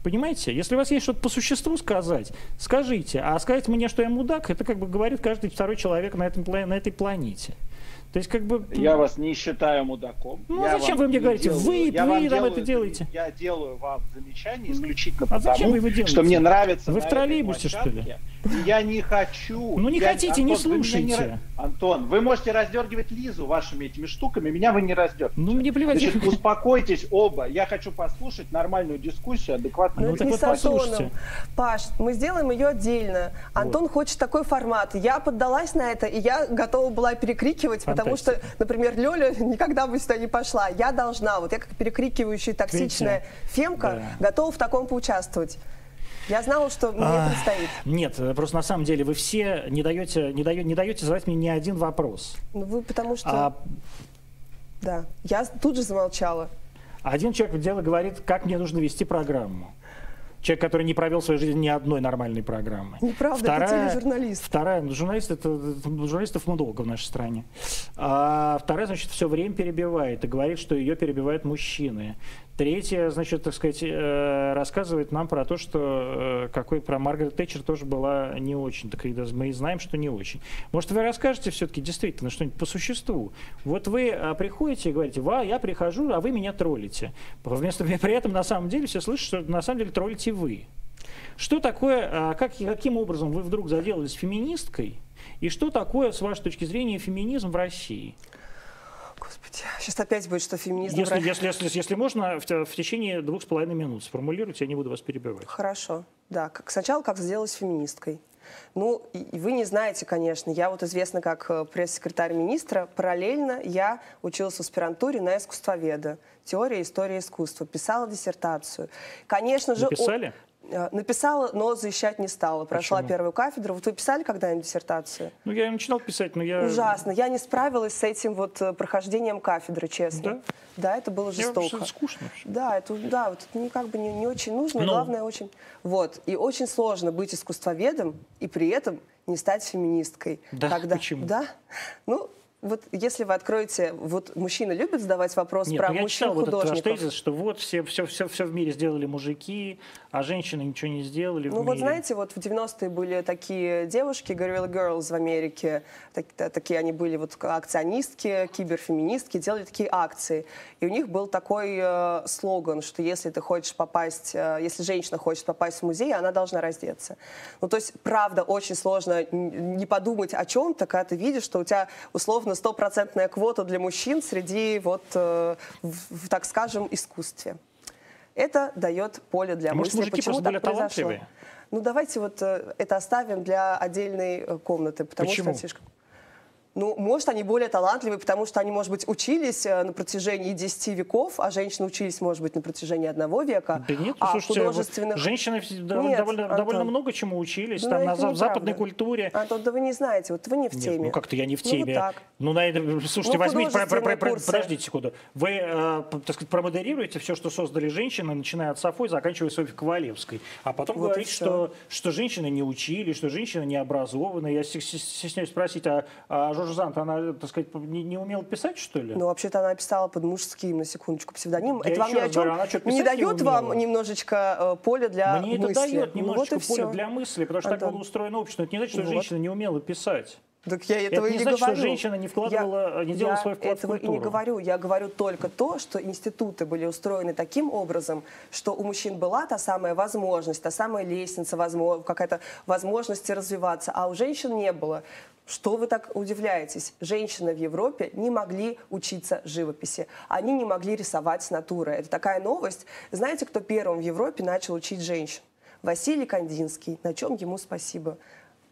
Понимаете? Если у вас есть что-то по существу сказать, скажите. А сказать мне, что я мудак, это как бы говорит каждый второй человек на, этом, на этой планете. То есть как бы... Я вас не считаю мудаком. Ну, Я а зачем вам вы мне не говорите? делаю- Вы- я вы вам нам делаю это делаете. Я делаю вам замечание исключительно А зачем потому, вы его делаете? что мне нравится Вы на в троллейбусе, этой что ли? Я не хочу. Ну, не Я- хотите, не Антон, не слушайте. ра- Антон, вы можете раздергивать Лизу вашими этими штуками, меня вы не раздергиваете. Ну, мне плевать. Значит, успокойтесь оба. Я хочу послушать нормальную дискуссию, адекватную. Ну, это так не вот послушайте. Паш, мы сделаем ее отдельно. Антон хочет такой формат. Я поддалась на это, и я готова была перекрикивать, потому что, например, Лёля никогда бы сюда не пошла. Я должна. Вот я как перекрикивающая токсичная фемка Да. готова в таком поучаствовать. Я знала, что мне А, предстоит. Нет, э, просто на самом деле вы все не даете, не даете, не даете задать мне ни один вопрос. Ну, вы потому что... А Да. Я тут же замолчала. один человек дело говорит, как мне нужно вести программу. Человек, который не провел в своей жизни ни одной нормальной программы. Неправда, это тележурналист. Вторая, ну, журналист, это, это- журналистов много в нашей стране. А вторая, значит, все время перебивает и говорит, что ее перебивают мужчины. Третья, значит, так сказать, э, рассказывает нам про то, что э, какой про Маргарет Тэтчер тоже была не очень. Так и мы знаем, что не очень. Может, вы расскажете все-таки действительно что-нибудь по существу? Вот вы э, приходите и говорите, ва, я прихожу, а вы меня троллите. Вместо при этом на самом деле все слышат, что на самом деле троллите вы. Что такое, как, каким образом вы вдруг заделались феминисткой? И что такое, с вашей точки зрения, феминизм в России? Господи, сейчас опять будет, что феминизм... Если, если, если, если можно, в, в течение двух с половиной минут сформулируйте, я не буду вас перебивать. Хорошо, да. Как, сначала как сделалась феминисткой. Ну, и, вы не знаете, конечно. Я вот известна как э, пресс-секретарь министра. Параллельно я училась в аспирантуре на искусствоведа. Теория и история искусства. Писала диссертацию. Конечно же... о- Написали? Э, Написала, но защищать не стала. Прошла Почему? первую кафедру. Вот вы писали когда-нибудь диссертацию? Ну, я начинал писать, но я... Ужасно. Я не справилась с этим вот э, прохождением кафедры, честно. Да? Да, это было Я жестоко. вообще скучно. вообще. Да, это, да, вот это не, как бы не, не очень нужно, и Ну. главное очень... Вот, и очень сложно быть искусствоведом и при этом не стать феминисткой. Да, Когда, почему? Да, ну, Вот если вы откроете, вот мужчины любят задавать вопрос Нет, про ну я мужчин читал вот этот ваш тезис, что вот все, все, все, все в мире сделали мужики, а женщины ничего не сделали Ну в вот мире. знаете, вот в 90-е были такие девушки, Gorilla Girls в Америке, так- та- такие они были вот акционистки, киберфеминистки, делали такие акции. И у них был такой э, слоган, что если ты хочешь попасть, э, если женщина хочет попасть в музей, она должна раздеться. Ну то есть, правда, очень сложно не подумать о чем-то, когда ты видишь, что у тебя условно стопроцентная квота для мужчин среди, вот, э, в, в, так скажем, искусстве. Это дает поле для А может, мысли, мужики почему просто так более произошло. талантливые? Ну, давайте вот э, это оставим для отдельной э, комнаты, потому Почему? что слишком... Ну, может, они более талантливые, потому что они, может быть, учились э, на протяжении 10 веков, а женщины учились, может быть, на протяжении одного века. Да нет, а слушайте, художественных... женщины Нет, довольно, Антон. довольно много чему учились, Ну, там, на в западной культуре. Антон, да вы не знаете, вот вы не в Нет, теме. ну как-то я не в Ну, теме. вот так. Ну, на это, слушайте, Ну, возьмите, про- про- про- про- подождите секунду. Вы, э, так сказать, промодерируете все, что создали женщины, начиная от Сафой, заканчивая Софьей Ковалевской. А потом Вот говорите, что, что женщины не учили, что женщины не образованы. Я стес- стес- стесняюсь спросить, а, а Жорж Зант, она, так сказать, не, не умела писать, что ли? Ну, вообще-то она писала под мужским, на секундочку, псевдоним. Я это вам ни о раз говорю, чем она не писать не дает вам немножечко э, поля для Мне это мысли? дает Ну, немножечко вот поля всё. для мысли, потому что так Антон. было устроено общество. Это не значит, что Вот. женщина не умела писать. Так я этого Это и не не значит, что говорю. женщина не вкладывала- не делала я свой вклад в этого и не культуру. говорю. Я говорю только то, что институты были устроены таким образом, что у мужчин была та самая возможность, та самая лестница, какая-то возможность развиваться, а у женщин не было. Что вы так удивляетесь? Женщины в Европе не могли учиться живописи. Они не могли рисовать с натуры. Это такая новость. Знаете, кто первым в Европе начал учить женщин? Василий Кандинский. На чем ему спасибо.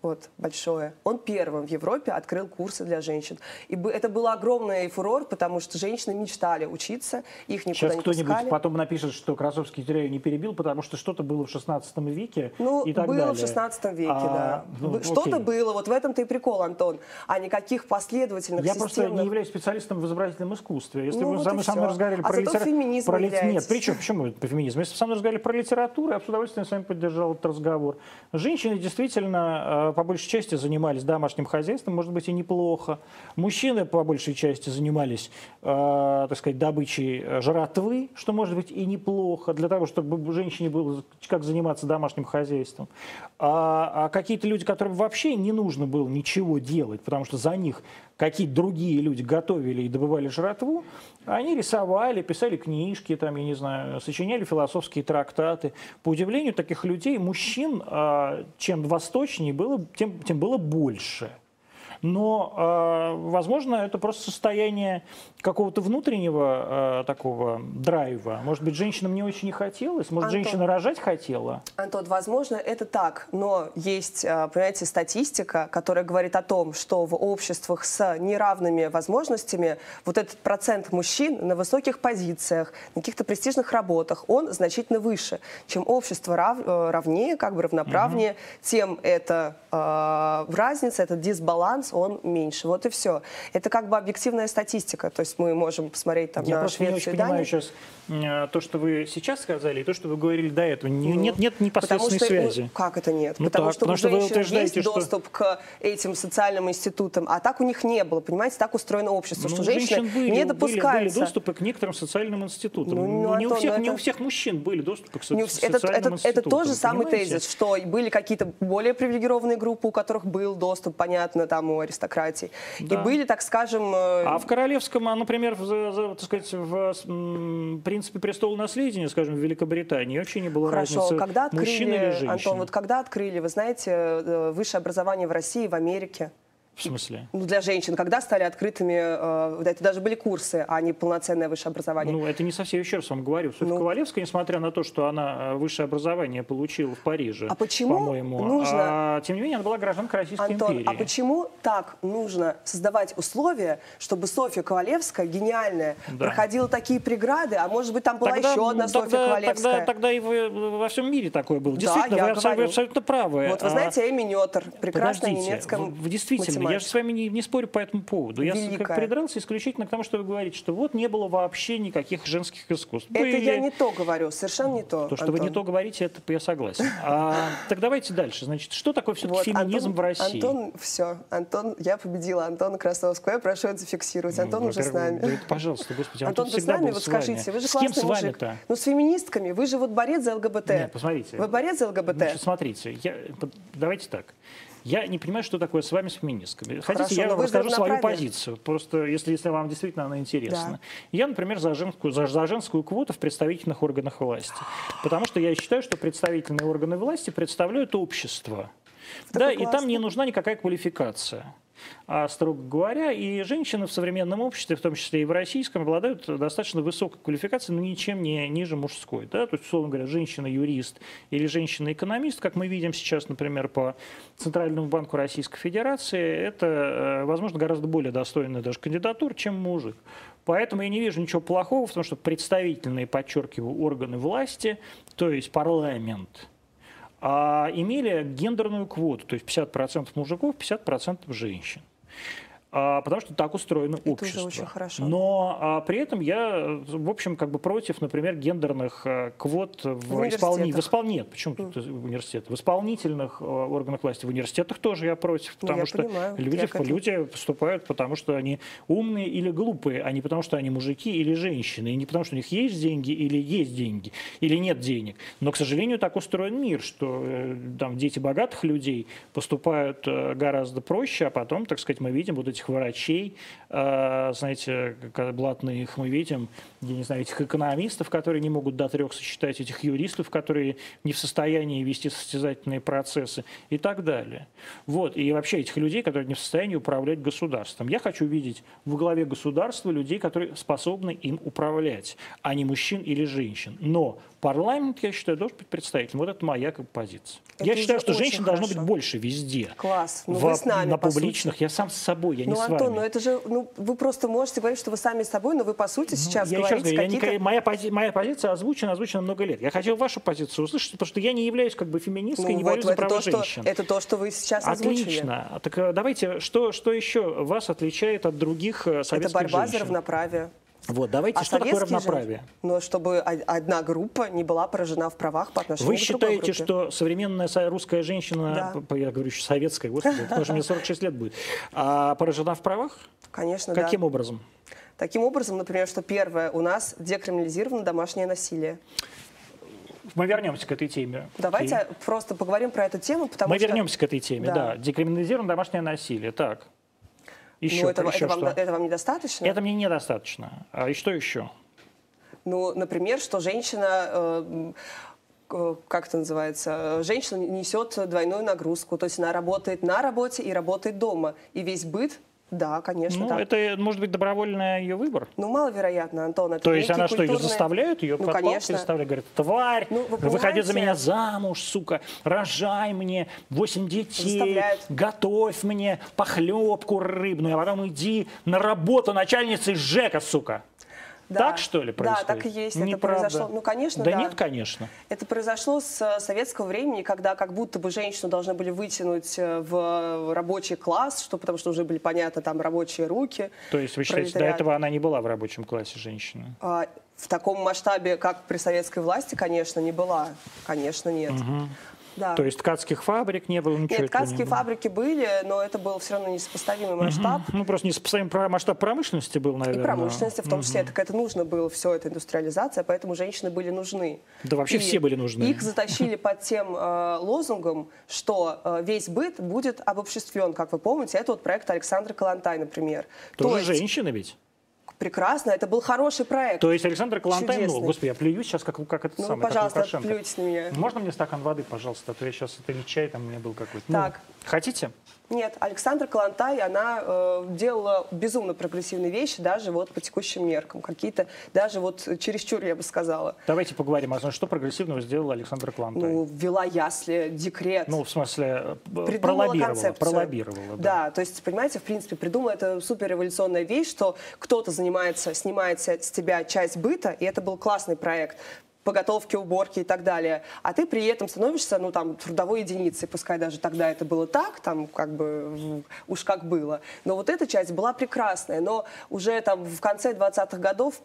Вот, большое. Он первым в Европе открыл курсы для женщин. И это был огромный фурор, потому что женщины мечтали учиться, их никуда Сейчас не кто-нибудь пускали. потом напишет, что Красовский Теряю не перебил, потому что что-то было в 16 веке Ну, и так было далее. в 16 веке, А, да. ну, Что-то было, вот в этом-то и прикол, Антон. А никаких последовательных, Я просто системных... не являюсь специалистом в изобразительном искусстве. Если Ну, вы вот мной, со мной разговаривали А про литературу... Про лит- Нет, являетесь. при чем? Почему по феминизму? Если бы со мной разговаривали про литературу, я бы с удовольствием с вами поддержал этот разговор. Женщины действительно э, по большей части занимались домашним хозяйством, может быть, и неплохо. Мужчины по большей части занимались, э, так сказать, добычей э, жратвы, что может быть и неплохо, для того, чтобы женщине было как заниматься домашним хозяйством. А, а какие-то люди, которым вообще не нужно было ничего делать, потому что за них какие-то другие люди готовили и добывали жратву, они рисовали, писали книжки, там, я не знаю, сочиняли философские трактаты. По удивлению таких людей, мужчин, а, чем восточнее было, тем, тем было больше. Но, а, возможно, это просто состояние какого-то внутреннего а, такого драйва. Может быть, женщинам не очень не хотелось, может, Антон. женщина рожать хотела. Антон, возможно, это так, но есть, а, понимаете, статистика, которая говорит о том, что в обществах с неравными возможностями вот этот процент мужчин на высоких позициях, на каких-то престижных работах, он значительно выше. Чем общество рав- э, равнее, как бы равноправнее, тем это э, разница, этот дисбаланс, он меньше. Вот и все. Это как бы объективная статистика. То есть мы можем посмотреть там Я на просто не Швецию очень и Данию. понимаю сейчас то, что вы сейчас сказали, и то, что вы говорили до этого. Не- Ну, нет, нет непосредственной что, связи. ну, как это нет? Ну потому так, что потому у что вы женщин утверждаете, есть что- доступ к этим социальным институтам, а так у них не было. Понимаете, так устроено общество, Ну, что у женщины женщин были, не были- допускаются. Были, доступы к некоторым социальным институтам. Ну, ну, Ну, не, у Антон, всех, ну, не у это- всех мужчин были доступы к со- Не у это, социальным это, это институтам. тот же самый тезис, что были какие-то более привилегированные группы, у которых был доступ, понятно, там у аристократии. Да. И были, так скажем, э, А в Королевском, а, например, в, за- так сказать, в принципе престола наследия, скажем, в Великобритании вообще не было Хорошо, разницы, когда мужчина или открыли, женщина. Антон, вот когда открыли, вы знаете, э, высшее образование в России, в Америке? В смысле? Ну, для женщин, когда стали открытыми, э, это даже были курсы, а не полноценное высшее образование. Ну, это не совсем, еще раз вам говорю. Софья Ну. Ковалевская, несмотря на то, что она э, высшее образование получила в Париже, А почему по-моему, нужно- а, тем не менее, она была гражданкой Российской Антон, империи. а почему так нужно создавать условия, чтобы Софья Ковалевская, гениальная, Да. проходила такие преграды, а может быть там была еще одна Софья тогда, Ковалевская? Тогда, тогда и вы- во всем мире такое было. Да, Действительно, я вы, абсолютно, говорю. абсолютно правы. Вот вы А, знаете, Эми Нетер, прекрасная немецкая в- в- действительно, мать. Я же с вами не, не спорю по этому поводу. Я с- как Великая. придрался исключительно к тому, что вы говорите, что вот не было вообще никаких женских искусств. Это Были. я не то говорю, совершенно не то. То, что вы не то говорите, это я согласен. А, так давайте дальше. Значит, что такое все-таки Вот, феминизм Антон, в России? Антон, все, Антон, я победила Антона Красовского. Я прошу это зафиксировать. Антон Ну, уже с нами. да пожалуйста, господи, Антон, Антон вы с нами? Вот с вами. скажите, вы же С кем классный с мужик. вами-то? Ну, с феминистками. Вы же вот борец за ЛГБТ. Нет, посмотрите. Вы борец за ЛГБТ? Значит, смотрите, я- давайте так. Я не понимаю, что такое с вами с феминистками. Хотите, Хорошо, я но вам расскажу свою позицию. Просто если, если вам действительно она интересна. Да. Я, например, за женскую, за, за женскую квоту в представительных органах власти. Потому что я считаю, что представительные органы власти представляют общество. Да, и там классно. не нужна никакая квалификация. А, строго говоря, и женщины в современном обществе, в том числе и в российском, обладают достаточно высокой квалификацией, но ничем не ниже мужской. Да? То есть, условно говоря, женщина-юрист или женщина-экономист, как мы видим сейчас, например, по Центральному банку Российской Федерации, это, э, возможно, гораздо более достойная даже кандидатура, чем мужик. Поэтому я не вижу ничего плохого в том, что представительные, подчеркиваю, органы власти, то есть парламент, а, имели гендерную квоту, то есть 50% мужиков, 50% женщин. А, потому что так устроено Это уже общество. очень хорошо. Но а, при этом я, в общем, как бы против, например, гендерных э, квот в, В исполни- в университетах. испол- Нет, почему тут в университет? В исполнительных э, органах власти, в университетах тоже я против, Ну, потому я что понимаю, люди, люди поступают, потому что они умные или глупые, а не потому что они мужики или женщины, и не потому что у них есть деньги или есть деньги, или нет денег. Но, к сожалению, так устроен мир, что э, там дети богатых людей поступают гораздо проще, а потом, так сказать, мы видим вот этих врачей, э, знаете, их мы видим, я не знаю, этих экономистов, которые не могут до трех сочетать, этих юристов, которые не в состоянии вести состязательные процессы и так далее. Вот, и вообще этих людей, которые не в состоянии управлять государством. Я хочу видеть в главе государства людей, которые способны им управлять, а не мужчин или женщин. Но парламент, я считаю, должен быть представителем. Вот это моя как позиция. Это я считаю, что женщин должно быть хорошо. больше везде. Класс. Ну, Во- вы с нами, на по сути. публичных, я сам с собой, я не Ну, с Антон, вами. ну это же, ну, вы просто можете говорить, что вы сами с собой, но вы, по сути, сейчас Ну, я говорите говорю, я не- моя, пози- моя позиция озвучена, озвучена много лет. Я хотел вашу позицию услышать, потому что я не являюсь как бы феминисткой, Ну, не вот борюсь за это права то, что, женщин. это то, что вы сейчас озвучили. Отлично. Так э, давайте, что, что еще вас отличает от других э, Это советских борьба женщин? за равноправие. Вот, давайте, А что такое советские же- равноправие? Ну, чтобы о- одна группа не была поражена в правах по отношению Вы к другой считаете, группе. что современная со- русская женщина, Да. я говорю еще советская, господи, потому что мне 46 лет будет, а поражена в правах? Конечно, Каким да. образом? Таким образом, например, что первое, у нас декриминализировано домашнее насилие. Мы вернемся к этой теме. Давайте Окей. просто поговорим про эту тему, потому Мы что... вернемся к этой теме, Да. да. Декриминализировано домашнее насилие. Так. Еще, Ну, это, еще это, вам, что? это вам недостаточно? Это мне недостаточно. А и что еще? Ну, например, что женщина, э, как это называется, женщина несет двойную нагрузку, то есть она работает на работе и работает дома, и весь быт, да, конечно, Ну, так. это может быть добровольный ее выбор. Ну, маловероятно, Антон, это То есть она что, ее заставляют, ее Ну, конечно. заставляют, говорят, тварь, Ну, вы выходи за меня замуж, сука, рожай мне 8 детей, Заставляют. готовь мне похлебку рыбную, а потом иди на работу начальницей ЖЭКа, сука. Да. Так, что ли, происходит? Да, так и есть. Это Неправда. произошло. Ну, конечно, да. да. нет, конечно. Это произошло с э, советского времени, когда как будто бы женщину должны были вытянуть э, в рабочий класс, что, потому что уже были понятны там рабочие руки. То есть вы считаете, до этого она не была в рабочем классе женщина? А, В таком масштабе, как при советской власти, конечно, не была. Конечно, нет. Да. То есть ткацких фабрик не было, ничего Нет, не ткацкие было? фабрики были, но это был все равно несопоставимый масштаб. Ну, просто не сопоставим про масштаб промышленности был, И наверное. промышленности в том числе. Так это нужно было, все это индустриализация, поэтому женщины были нужны. Да вообще И все были нужны. Их затащили под тем э, лозунгом, что э, весь быт будет обобществлен, как вы помните. Это вот проект Александра Калантай, например. Тоже То есть, женщины ведь? Прекрасно, это был хороший проект. То есть Александр Калантай, ну, Чудесный. господи, я плююсь сейчас, как, как это ну, самое, как пожалуйста, Лукашенко. плюйтесь на меня. Можно мне стакан воды, пожалуйста, а то я сейчас, это не чай, там у меня был какой-то. Так. Ну, хотите? Нет, Александра Калантай, она э, делала безумно прогрессивные вещи, даже вот по текущим меркам. Какие-то, даже вот чересчур, я бы сказала. Давайте поговорим о том, что прогрессивного сделал Александр Калантай. Ну, ввела ясли, декрет. Ну, в смысле, э, придумала пролоббировала, концепцию. пролоббировала, да. Да, то есть, понимаете, в принципе, придумала это супер революционная вещь, что кто-то занимается, снимает с тебя часть быта, и это был классный проект. По готовке, уборке и так далее, а ты при этом становишься, ну, там, трудовой единицей, пускай даже тогда это было так, там, как бы, уж как было. Но вот эта часть была прекрасная, но уже там в конце 20-х годов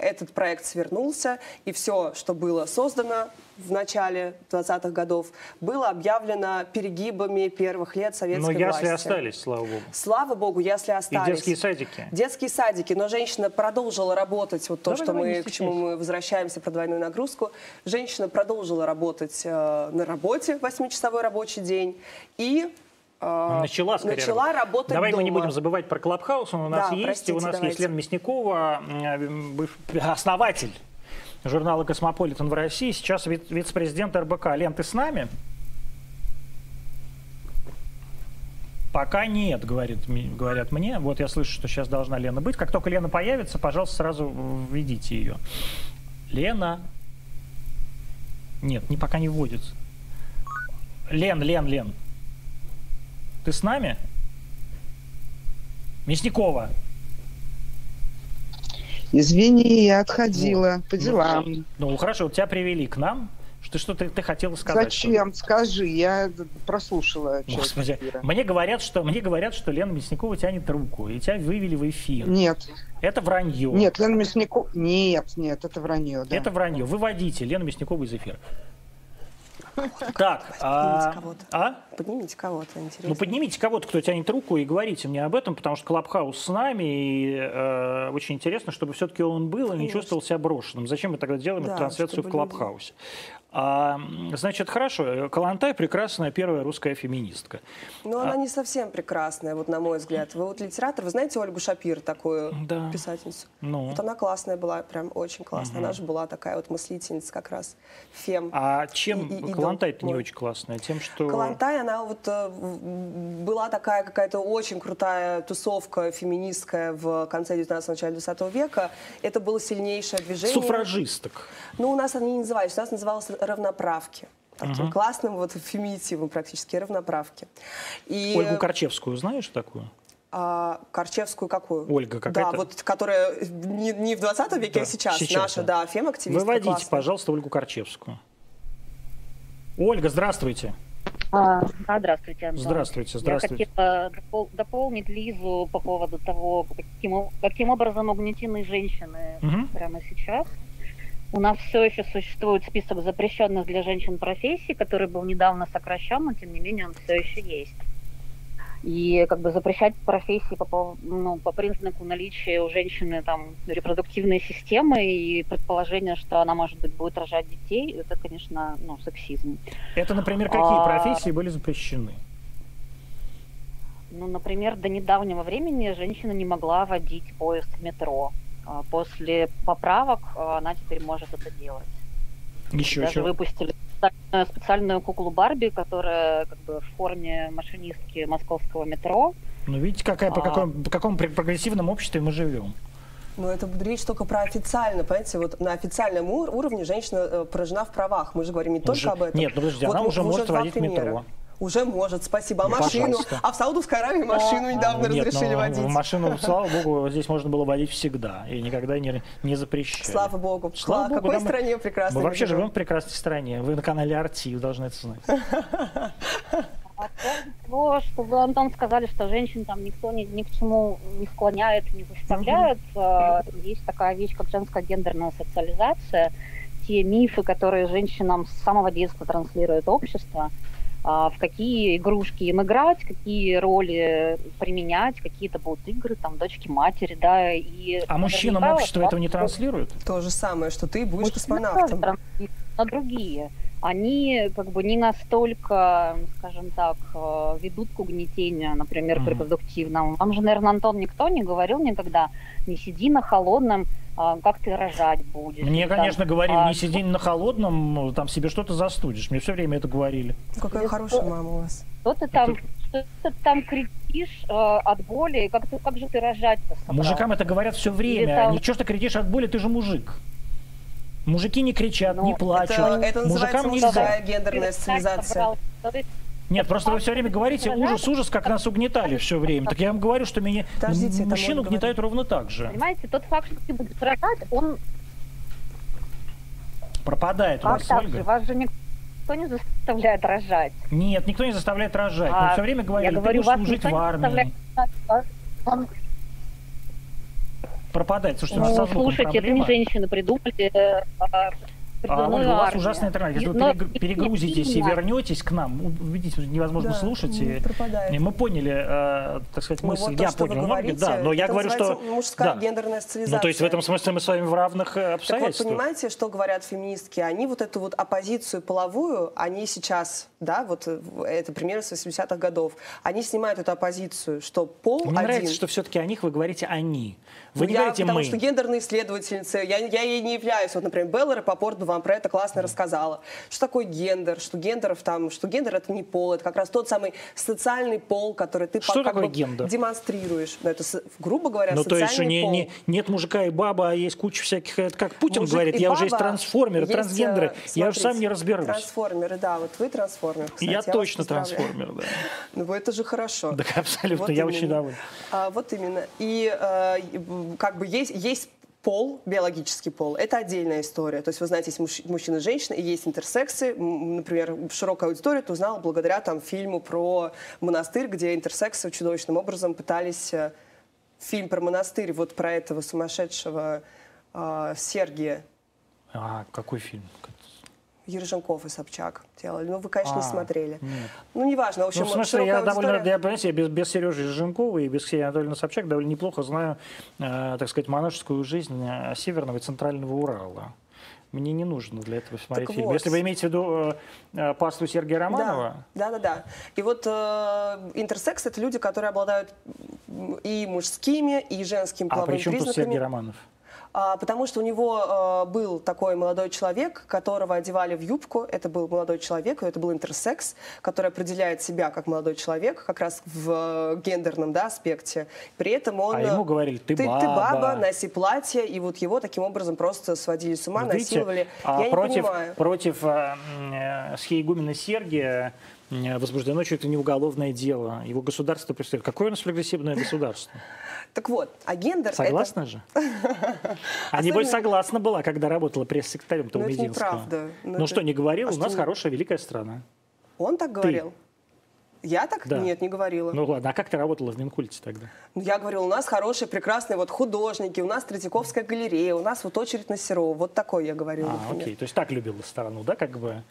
этот проект свернулся, и все, что было создано в начале 20-х годов, было объявлено перегибами первых лет советской Но ясли власти. остались, слава богу. Слава богу, ясли И остались. детские садики. Детские садики, но женщина продолжила работать, вот то, Давай, что давай, мы, к чему мы возвращаемся про двойную нагрузку. Женщина продолжила работать э, на работе, восьмичасовой рабочий день, и Начала, скорее. начала работать Давай мы не дома. будем забывать про Clubhouse. Он у нас Да, есть. простите, и у нас есть давайте. Лена Мясникова, основатель журнала «Cosmopolitan» в России. Сейчас ви- вице-президент РБК. Лен, ты с нами? Пока нет, говорит, говорят мне. Вот я слышу, что сейчас должна Лена быть. Как только Лена появится, пожалуйста, сразу введите ее. Лена. Нет, не пока не вводится. Лен, Лен, Лен. Ты с нами? Мясникова. Извини, я отходила по делам. Ну, хорошо, вот тебя привели к нам. Что, что ты, ты хотела сказать? Зачем? Скажи, я прослушала Господи, эфира. мне говорят, что мне говорят, что Лена Мясникова тянет руку, и тебя вывели в эфир. Нет, Это вранье. нет, Лена Мясникова... Нет, нет, это вранье, да. Это вранье. Выводите Лену Мясникову из эфира. Так, а, кого-то. а? Поднимите кого-то, интересно. Ну, поднимите кого-то, кто тянет руку, и говорите мне об этом, потому что Клабхаус с нами, и э, очень интересно, чтобы все-таки он был и не Конечно. чувствовал себя брошенным. Зачем мы тогда делаем Да, эту трансляцию в Клабхаусе? А, значит, хорошо, Калантай прекрасная первая русская феминистка. Но А. она не совсем прекрасная, вот на мой взгляд. Вы вот литератор, вы знаете Ольгу Шапир, такую Да. писательницу? Ну. Вот она классная была, прям очень классная. Она же была такая вот мыслительница как раз, фем. А чем И- и- Калантай-то не очень классная? Тем, что... Калантай, она вот э, была такая какая-то очень крутая тусовка феминистская в конце 19 начале 20 века. Это было сильнейшее движение. Суфражисток. Ну, у нас они не назывались, у нас называлось равноправки. Таким классным вот феминитивом практически равноправки. И Ольгу Корчевскую знаешь такую? а, Корчевскую какую? Ольга какая-то? Да, вот которая не, не в 20 веке, Да, а сейчас. сейчас, Наша, да. да, фем-активистка Выводите, классная. пожалуйста, Ольгу Корчевскую. Ольга, здравствуйте. А, да, здравствуйте, Антон. Здравствуйте, здравствуйте. Я хотела допол- дополнить Лизу по поводу того, каким, каким образом угнетены женщины Мгм. прямо сейчас. У нас все еще существует список запрещенных для женщин профессий, который был недавно сокращен, но тем не менее он все еще есть. И как бы запрещать профессии по, ну, по признаку наличия у женщины там репродуктивной системы и предположение, что она, может быть, будет рожать детей, это, конечно, ну, сексизм. Это, например, какие А. профессии были запрещены? Ну, например, до недавнего времени женщина не могла водить поезд в метро. А После поправок а, она теперь может это делать. Еще Даже чего? выпустили специальную, специальную куклу Барби, которая как бы в форме машинистки московского метро. Ну, видите, какая, по, А. каком, по какому прогрессивном обществе мы живем. Но это речь только про официально, понимаете, вот на официальном ур- уровне женщина э, поражена в правах. Мы же говорим не только Уже- об этом. нет, ну подожди, Вот она мы- уже может водить примера. метро. Уже может, спасибо. А Ну, машину? пожалуйста. А в Саудовской Аравии машину недавно Нет, разрешили ну, водить. машину, слава богу, здесь можно было водить всегда. И никогда не, не запрещали. Слава богу. Слава Слава, богу, какой да, стране прекрасно. Мы вообще живем в прекрасной стране. Вы на канале Арти, вы должны это знать. А того, что вы, Антон, сказали, что женщин там никто ни, ни к чему не склоняет, не заставляет, э, есть такая вещь, как женская гендерная социализация. Те мифы, которые женщинам с самого детства транслирует общество, а, в какие игрушки им играть, какие роли применять, какие-то будут игры, там, дочки матери, да, и... А мужчинам наверняка общество этого не транслирует? То же самое, что ты будешь Мужчины космонавтом. но другие. Они как бы не настолько, скажем так, э, ведут к угнетению, например, к репродуктивному. Вам же, наверное, Антон, никто не говорил никогда, не сиди на холодном, а, как ты рожать будешь. Мне, Или там, конечно, говорили, а, не сиди на холодном, там себе что-то застудишь. Мне все время это говорили. Какая хорошая мама у вас. Что ты там, что ты там кричишь э, от боли, как, ты, как же ты рожать-то собрался? Мужикам это говорят все Или время. там- Ничего, что кричишь от боли, ты же мужик. Мужики не кричат, Ну, не плачут. Это, это называется Мужикам нельзя. гендерная социализация. Нет, просто вы все время говорите ужас, ужас, как нас угнетали все время. Так я вам говорю, что меня Подождите, мужчин угнетают ровно так же. Понимаете, тот факт, что ты будешь рожать, он Пропадает у Как вас, так Ольга. же? Вас же никто не заставляет рожать. Нет, никто не заставляет рожать. Мы А, все время говорили, я говорю, ты будешь служить в армии. Вам- Пропадает. Слушайте, у нас Ну, слушайте, это не женщины придумали э, а, Ольга, у вас армию. ужасный интернет. Если вы Но- перегру- перегрузитесь и вернетесь к нам, видите, невозможно Да, слушать. и- пропадает. и мы поняли, э, так сказать, Ну, мысль. вот то, я вы понял, говорите, да. Но я говорю, что... мужская да. гендерная социализация. Ну, то есть в этом смысле мы с вами в равных э, Так вот, обстоятельствах. понимаете, что говорят феминистки? Они вот эту вот оппозицию половую, они сейчас, да, вот э, это примеры с 80-х годов, они снимают эту оппозицию, что пол Мне один. нравится, что все-таки о них вы говорите «они». Вы не я, говорите потому «мы». что гендерная исследовательница, я, я ей не являюсь. Вот, например, Белла Рапопорт бы вам про это классно рассказала. Что такое гендер, что гендеров там, что гендер это не пол, это как раз тот самый социальный пол, который ты Что как бы гендер? демонстрируешь. Ну, это, грубо говоря, Ну, то социальный есть, что не, пол. не- нет мужика и баба, а есть куча всяких... Это как Путин Мужик говорит, я уже есть баба, трансформеры, есть, трансгендеры. э, я уже сам смотрите, не разберусь. Трансформеры, да, вот вы трансформер. кстати, я вас точно трансформер, да. Ну, это же хорошо. Да, абсолютно, Вот я очень именно. доволен. А, вот именно. И э, м, как бы есть, есть пол, биологический пол, это отдельная история. То есть вы знаете, есть муж- мужчины и женщины, и есть интерсексы. Например, широкая аудитория это узнала благодаря там, фильму про монастырь, где интерсексы чудовищным образом пытались... э, Фильм про монастырь, вот про этого сумасшедшего э, Сергия А, какой фильм? Ерженков и Собчак делали. Ну, вы, конечно, не А, смотрели. нет. Ну, неважно. В общем, Ну, в смысле, я довольно, аудитория- я, понимаете, я без, без Сережи Жиженкова и без Ксении Анатольевны Собчак довольно неплохо знаю, э, так сказать, монашескую жизнь э, Северного и Центрального Урала. Мне не нужно для этого смотреть Так фильм. вот. Если вы имеете в виду э, э, пасту Сергея Романова, Да, да, да. да. И вот э, интерсекс это люди, которые обладают и мужскими, и женскими а половыми при чем тут признаками. Сергей Романов? А, потому что у него э, был такой молодой человек, которого одевали в юбку. Это был молодой человек, это был интерсекс, который определяет себя как молодой человек, как раз в э, гендерном да, аспекте. При этом он... А э, ему говорили, «Ты ты, баба». ты баба, носи платье, и вот его таким образом просто сводили с ума, Видите, насиловали. а Я против, не понимаю. против э, э, схиегумена Сергия э, возбуждено чуть ли не уголовное дело. Его государство представляет. Какое у нас прогрессивное государство? Так вот, а гендер... это- Согласна же? А небось согласна была, когда работала пресс-секретарем Ну, того это Мединского. неправда. Ну, Ну это- что, не говорил? У нас не- хорошая, великая страна. Он так говорил? Я так? Да. Нет, не говорила. Ну ладно, а как ты работала в Минкульте тогда? Ну, Я говорила, у нас хорошие, прекрасные вот художники, у нас Третьяковская галерея, у нас вот очередь на Серова. Вот такой я говорила, А, например. окей. То есть так любила страну, да, как бы?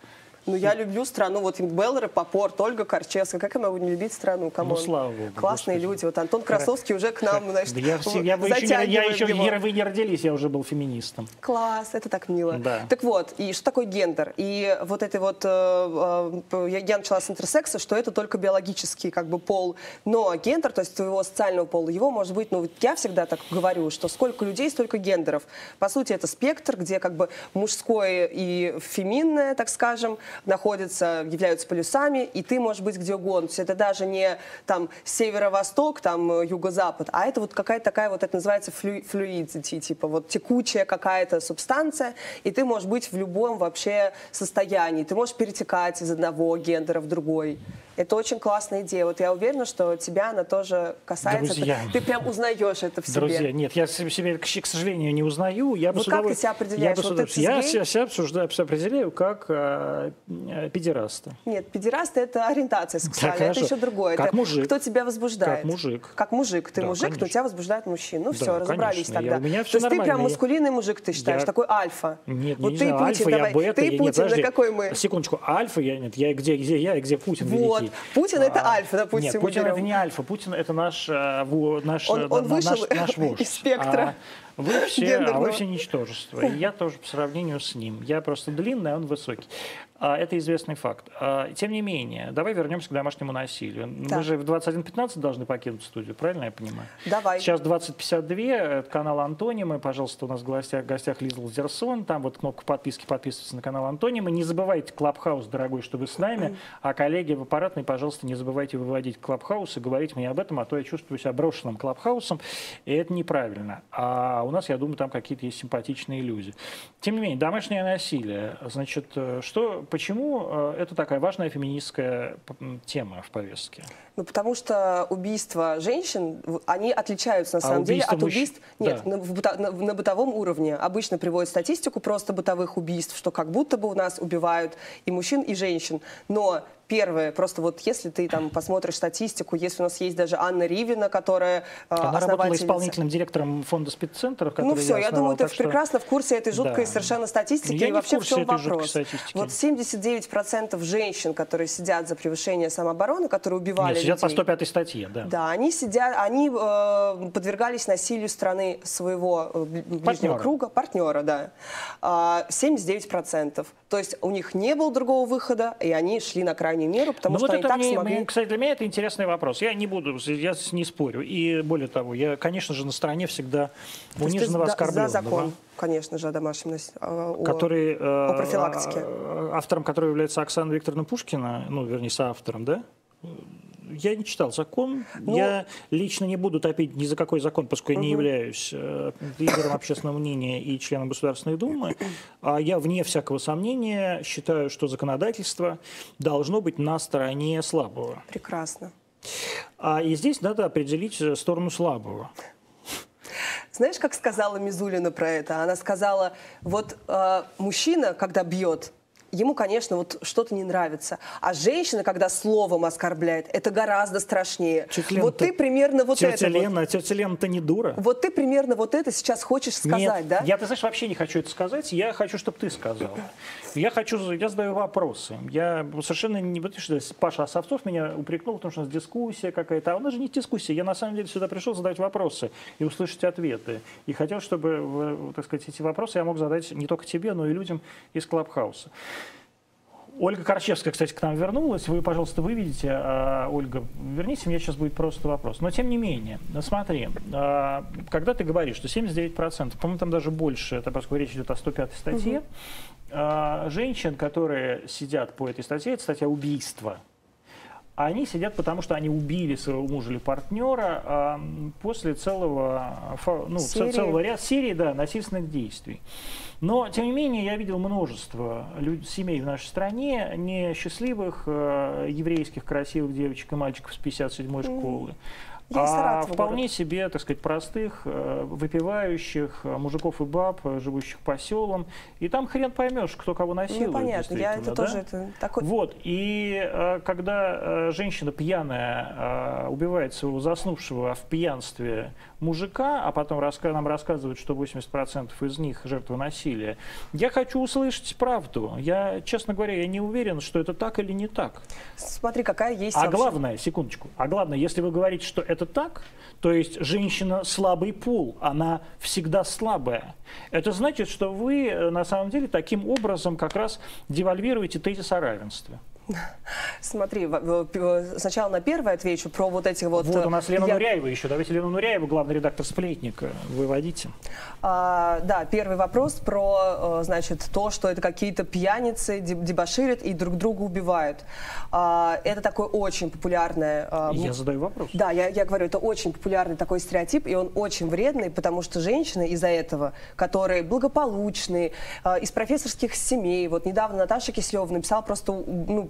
Ну, я люблю страну. Вот Белла Рапопорт, Ольга Корчевская. Как я могу не любить страну? Come on. Ну, слава богу, Классные господи. люди. Вот Антон Красовский уже к нам, значит, я, все- я, бы еще, я еще его. вы не родились, я уже был феминистом. Класс, это так мило. Да. Так вот, и что такое гендер? И вот это вот, э, э, я, я начала с интерсекса, что это только биологический как бы пол, но гендер, то есть твоего социального пола, его может быть, ну вот я всегда так говорю, что сколько людей, столько гендеров. По сути, это спектр, где как бы мужское и феминное, так скажем, находятся, являются полюсами, и ты можешь быть где угодно. То есть это даже не там северо-восток, там э, юго-запад, а это вот какая-то такая вот, это называется флю, fluidity, типа вот текучая какая-то субстанция, и ты можешь быть в любом вообще состоянии. Ты можешь перетекать из одного гендера в другой. Это очень классная идея. Вот я уверена, что тебя она тоже касается. Ты- Друзья. Ты, прям узнаешь это в себе. Друзья, нет, я се- себя, к сожалению, не узнаю. Я бы Вот с как ты удоволь- себя определяешь? Я, бы Вот ты удовольствием- я себя, себя обсуждаю, себя определяю как э, э, педераста. Нет, педераст это ориентация сексуальная, это хорошо. еще другое. Как это мужик. Кто тебя возбуждает? Как мужик. Как мужик. Ты Да, мужик, но конечно. тебя возбуждает мужчина. Ну Да, все, разобрались конечно. Я- тогда. у меня То всё есть ты прям. Я- маскулинный мужик, ты считаешь, Я- такой альфа. Нет, вот не ты знаю, Путин, альфа, давай. я бета, ты я, нет, Путин, подожди, на какой мы? Секундочку, альфа я, нет, я где, где я и где Путин Вот. Путин это А, альфа, допустим, Нет, Путин это не альфа, Путин это наш, э, наш, Он- э, он на- вышел наш, наш вождь. из спектра А вы все, а вы все ничтожество. И я тоже по сравнению с ним. Я просто длинный, а он высокий. А, это известный факт. А, тем не менее, давай вернемся к домашнему насилию. Да. Мы же в 21.15 должны покинуть студию, правильно я понимаю? Давай. Сейчас 20.52, это канал Антонимы. Пожалуйста, у нас в гостях, в гостях Лиза Лазерсон. Там вот кнопка подписки, подписывайтесь на канал Антонимы. Не забывайте Клабхаус, дорогой, что вы с нами. А коллеги в аппаратной, пожалуйста, не забывайте выводить Клабхаус и говорить мне об этом, а то я чувствую себя брошенным Клабхаусом, и это неправильно. А у нас, я думаю, там какие-то есть симпатичные люди. Тем не менее, домашнее насилие. Значит, э, что, почему э, это такая важная феминистская тема в повестке? Ну, потому что убийства женщин, они отличаются на а самом деле от убийств... Мужч... Нет, да. на, на, на бытовом уровне. Обычно приводят статистику просто бытовых убийств, что как будто бы у нас убивают и мужчин, и женщин. Но Первое, просто вот если ты там посмотришь статистику, если у нас есть даже Анна Ривина, которая э, Она работала исполнительным директором фонда спеццентров, Ну все, я, я думаю, ты что... прекрасно в курсе этой жуткой да. совершенно статистики. Я и вообще в, в чем вопрос? Вот 79% женщин, которые сидят за превышение самообороны, которые убивали Нет, сидят людей, по 105 статье, да. Да, они сидят, они э, подвергались насилию страны своего э, ближнего партнера. круга, партнера, да. Э, 79%. То есть у них не было другого выхода, и они шли на крайнюю меру, потому ну, что вот они так мне, смогли... Кстати, для меня это интересный вопрос. Я не буду, я не спорю. И более того, я, конечно же, на стороне всегда униженного, оскорбленного. За закон, конечно же, о домашнем насилии. Который, о, о профилактике. Э, автором которого является Оксана Викторовна Пушкина, ну, вернее, соавтором, да? Я не читал закон. Ну, я лично не буду топить ни за какой закон, поскольку угу. я не являюсь э, лидером общественного мнения и членом Государственной Думы. А я, вне всякого сомнения, считаю, что законодательство должно быть на стороне слабого. Прекрасно. А и здесь надо определить э, сторону слабого. Знаешь, как сказала Мизулина про это? Она сказала, вот э, мужчина, когда бьет, ему, конечно, вот что-то не нравится. А женщина, когда словом оскорбляет, это гораздо страшнее. Тетя вот ты примерно вот тетя это Лена, вот. Тетя Лена-то не дура. Вот ты примерно вот это сейчас хочешь сказать, Нет, да? я, ты знаешь, вообще не хочу это сказать. Я хочу, чтобы ты сказала. Я хочу, я задаю вопросы. Я совершенно не... Что Паша Осовцов меня упрекнул, потому что у нас дискуссия какая-то. А у нас же не дискуссия. Я на самом деле сюда пришел задать вопросы и услышать ответы. И хотел, чтобы, так сказать, эти вопросы я мог задать не только тебе, но и людям из Клабхауса. Ольга Корчевская, кстати, к нам вернулась. Вы, пожалуйста, выведите. А, Ольга, верните, у меня сейчас будет просто вопрос. Но тем не менее, ну, смотри, а, когда ты говоришь, что 79%, по-моему, там даже больше, это поскольку речь идет о 105 статье, угу. женщин, которые сидят по этой статье, это статья убийства, они сидят, потому что они убили своего мужа или партнера а, после целого, ну, серии. целого ряда серии да, насильственных действий. Но, тем не менее, я видел множество семей в нашей стране, несчастливых, э, еврейских, красивых девочек и мальчиков с 57-й школы. А вполне город. себе, так сказать, простых, э, выпивающих э, мужиков и баб, э, живущих по селам. И там хрен поймешь, кто кого насилует. Ну, понятно, я это да? тоже это такой... Вот, и когда женщина пьяная убивает своего заснувшего в пьянстве мужика, а потом нам рассказывают, что 80% из них жертвы насилия, я хочу услышать правду. Я, честно говоря, я не уверен, что это так или не так. Смотри, какая есть... А вообще... главное, секундочку, а главное, если вы говорите, что это так, то есть женщина слабый пол, она всегда слабая. Это значит, что вы э, на самом деле таким образом как раз девальвируете тезис о равенстве. Смотри, сначала на первое отвечу про вот эти вот... Вот у нас Лена я... Нуряева еще. Давайте Лену Нуряеву, главный редактор «Сплетника», выводите. А, да, первый вопрос про, э, значит, то, что это какие-то пьяницы дебоширят и друг друга убивают. А, это такой очень популярный... Я задаю вопрос. Да, я, я говорю, это очень популярный такой стереотип, и он очень вредный, потому что женщины из-за этого, которые благополучные, из профессорских семей, вот недавно Наташа Кислева написала просто, ну,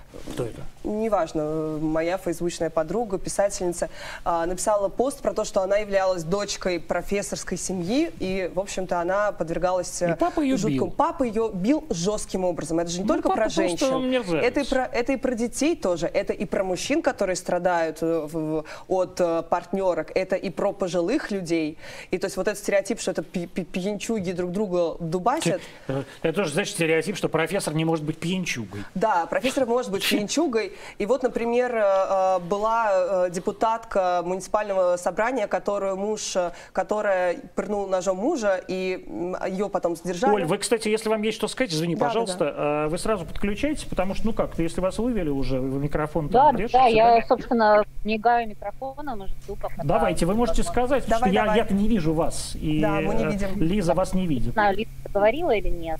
кто это? Неважно. Моя фейсбучная подруга, писательница, а, написала пост про то, что она являлась дочкой профессорской семьи, и, в общем-то, она подвергалась и папа ее жуткому... бил. Папа ее бил жестким образом. Это же не ну, только про женщин. Это и про, это и про детей тоже. Это и про мужчин, которые страдают э, от э, партнерок. Это и про пожилых людей. И то есть вот этот стереотип, что это пьянчуги друг друга дубасят. Это тоже, значит, стереотип, что профессор не может быть пьянчугой. Да, профессор может быть пьянчугой. И вот, например, э, была депутатка муниципального собрания, которую муж, которая пырнул ножом мужа, и ее потом задержали. Оль, вы, кстати, если вам есть что сказать, извини, да, пожалуйста, да, да. вы сразу подключаетесь, потому что, ну как, если вас вывели уже, вы микрофон да, держите, да, я, собственно, мигаю микрофоном, жду, пока... Давайте, вы можете сказать, давай, что давай. я, я не вижу вас, и да, мы не видим. Лиза вас не видит. Не знаю, Лиза говорила или нет.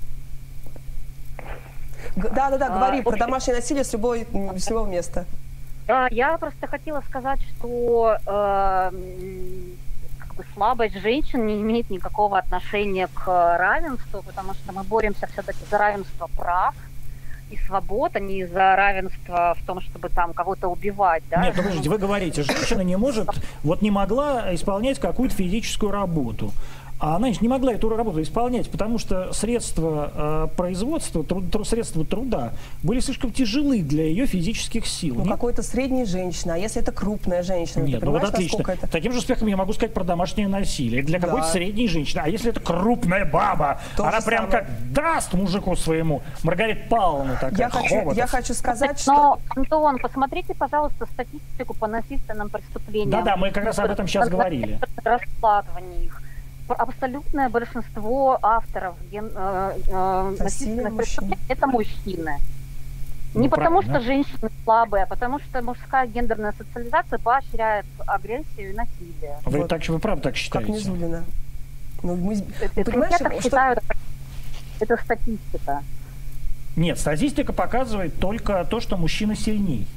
Да, да, да, говори а, про домашнее насилие с, любой, с любого места. Я просто хотела сказать, что э, слабость женщин не имеет никакого отношения к равенству, потому что мы боремся все-таки за равенство прав и свобод, а не за равенство в том, чтобы там кого-то убивать. Да? Нет, подождите, вы говорите, женщина не может, вот не могла исполнять какую-то физическую работу. А она не могла эту работу исполнять, потому что средства э, производства, труд, средства труда были слишком тяжелы для ее физических сил. Ну, какой-то средней женщины, а если это крупная женщина, Нет, ты ну вот отлично. это... Таким же успехом я могу сказать про домашнее насилие. Для Да. какой-то средней женщины. А если это крупная баба, То она прям самое. как даст мужику своему. Маргарита Павловна такая, Я хочу, я хочу сказать, что... Но, Антон, посмотрите, пожалуйста, статистику по насильственным преступлениям. Да-да, мы как раз об этом сейчас говорили. Раскладывание их. Абсолютное большинство авторов ген, э, э, насильственных преступлений – это мужчины. Не Ну, потому правильно. что женщины слабые, а потому что мужская гендерная социализация поощряет агрессию и насилие. Вы, Вот. так, вы правда так Как считаете? Низулина. Ну, мы... Это, Ну, понимаешь, я так что- считаю, это, это статистика. Нет, статистика показывает только то, что мужчина сильней.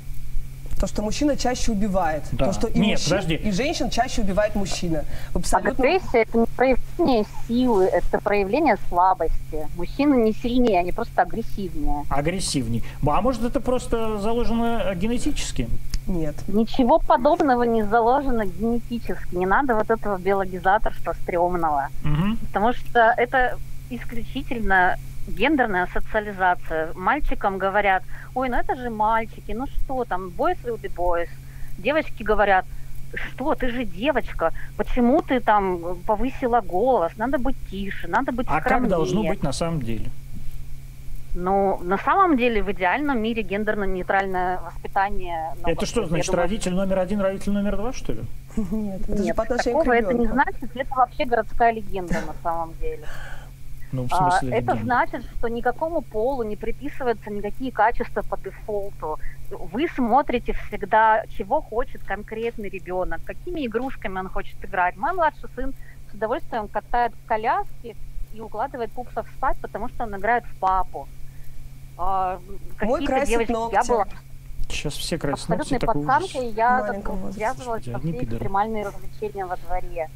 То, что мужчина чаще убивает. Да. То, что и, Нет, мужчин, подожди. и женщин чаще убивает мужчина. Абсолютно. Агрессия – это не проявление силы, это проявление слабости. Мужчины не сильнее, они просто агрессивнее. Агрессивней. А может это просто заложено генетически? Нет. Ничего подобного не заложено генетически. Не надо вот этого биологизаторства стрёмного. Мгм. Потому что это исключительно гендерная социализация. Мальчикам говорят, ой, ну это же мальчики, ну что там, boys will be boys. Девочки говорят, что, ты же девочка, почему ты там повысила голос, надо быть тише, надо быть А как скромнее». должно быть на самом деле? Ну, на самом деле, в идеальном мире гендерно-нейтральное воспитание... ну, это что значит, думаю, родитель номер один, родитель номер два, что ли? Нет, это же Нет, по отношению такого это не значит, это вообще городская легенда на самом деле. Ну, в А, смысле, Это легенда. значит, что никакому полу не приписываются никакие качества по дефолту. Вы смотрите всегда, чего хочет конкретный ребенок, какими игрушками он хочет играть. Мой младший сын с удовольствием катает в коляске и укладывает пупсов спать, потому что он играет в папу. А, Мой какие-то красит девочки, ногти. Я была Сейчас все красят ногти, абсолютной такой ужас. пацанкой, я связывалась со все экстремальные развлечения во дворе.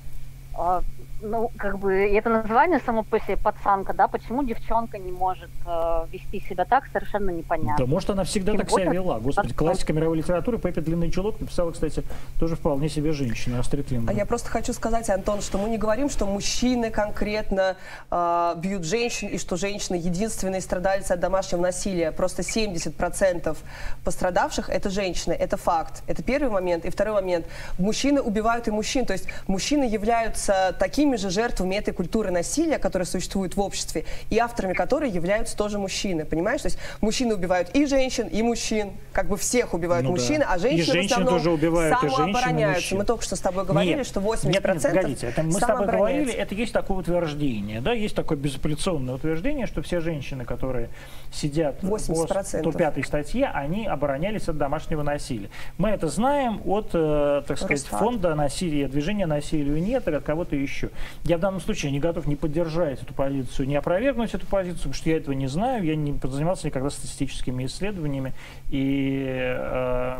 А, Ну, как бы, и это название само по себе пацанка, да, почему девчонка не может э, вести себя так, совершенно непонятно. Да может она всегда Тем так себя вела. Господи, классика мировой литературы Пеппи Длинный Чулок написала, кстати, тоже вполне себе женщина, Астрид А Линдгрен. я просто хочу сказать, Антон, что мы не говорим, что мужчины конкретно э, бьют женщин и что женщины единственные страдальцы от домашнего насилия. Просто 70% пострадавших это женщины. Это факт. Это первый момент. И второй момент. Мужчины убивают и мужчин. То есть мужчины являются такими же жертвами этой культуры насилия, которая существует в обществе, и авторами которой являются тоже мужчины. Понимаешь? То есть мужчины убивают и женщин, и мужчин. Как бы всех убивают Ну да. мужчины, а И женщины, в женщины основном тоже убивают, и и самообороняются. мужчин. Мы только что с тобой говорили, Нет. что 80% Нет, нет, погодите, это мы с тобой говорили, это есть такое утверждение, да, есть такое безапелляционное утверждение, что все женщины, которые сидят 80%. по 105 статье, они оборонялись от домашнего насилия. Мы это знаем от, э, так сказать, Росстат. фонда насилия, движения насилию нет, или от кого-то еще. Я в данном случае не готов не поддержать эту позицию, не опровергнуть эту позицию, потому что я этого не знаю, я не занимался никогда статистическими исследованиями, и, э,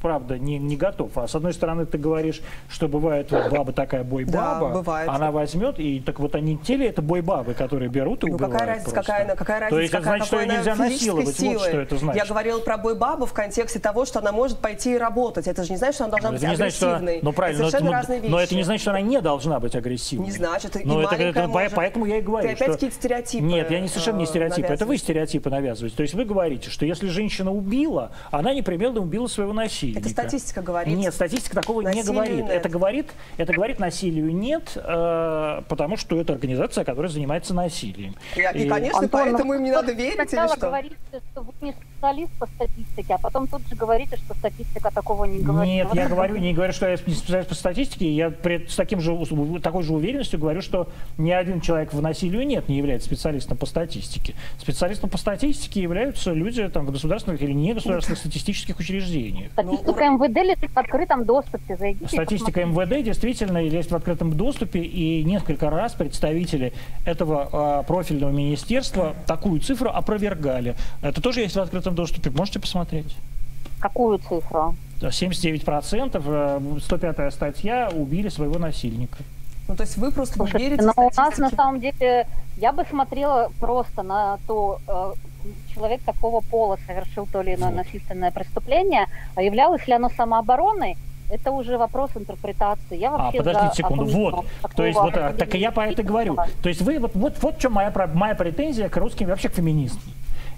правда, не, не готов. А с одной стороны, ты говоришь, что бывает вот баба такая бой-баба, Да, бывает. она возьмет, и так вот они те ли это бой-бабы, которые берут и Ну убивают какая разница, просто? какая, какая разница, То есть это какая, значит, что ее нельзя насиловать, силы. вот что это значит. Я говорила про бой-бабу в контексте того, что она может пойти и работать. Это же не значит, что она должна Но быть это не значит, что она- агрессивной. ну правильно, это но, совершенно но- разные вещи. но это не значит, что она не должна быть агрессивной. Не значит, и Но это, это- может. поэтому я и говорю, Ты опять что... какие-то стереотипы, Нет, я не совершенно не э, стереотипы, это вы стереотипы навязываете. То есть вы говорите, что если женщина убила, она непременно убила своего насильника. Это статистика говорит. Нет, статистика такого не Насилию говорит. нет. Это говорит, это говорит насилию нет, э, потому что это организация, которая занимается насилием. И, и, конечно, Антон, поэтому ну, им не надо верить или Сначала что? говорите, что вы не специалист по статистике, а потом тут же говорите, что статистика такого не говорит. Нет, Вот я говорю, не говорю, что я не специалист по статистике, я при- с таким же, такой же уверенностью говорю, что ни один человек в насилию нет не является специалистом по статистике. Специалистом по статистике являются люди там, в государственных или негосударственных статистических учреждениях. Статистика МВД лежит в открытом доступе. Зайдите Статистика. МВД действительно есть в открытом доступе, и несколько раз представители этого а, профильного министерства такую цифру опровергали. Это тоже есть в открытом доступе, можете посмотреть. Какую цифру? 79%, э, 105 статья, убили своего насильника. Ну, то есть вы просто Слушайте, верите но у нас на самом деле, я бы смотрела просто на то, э, человек какого пола совершил то или иное насильственное преступление, а являлось ли оно самообороной, это уже вопрос интерпретации. Я А, вообще подождите за секунду, вот. такого То есть вот а, так я по это говорю. То есть вы вот вот вот в чем моя моя претензия к русским вообще к феминисткам.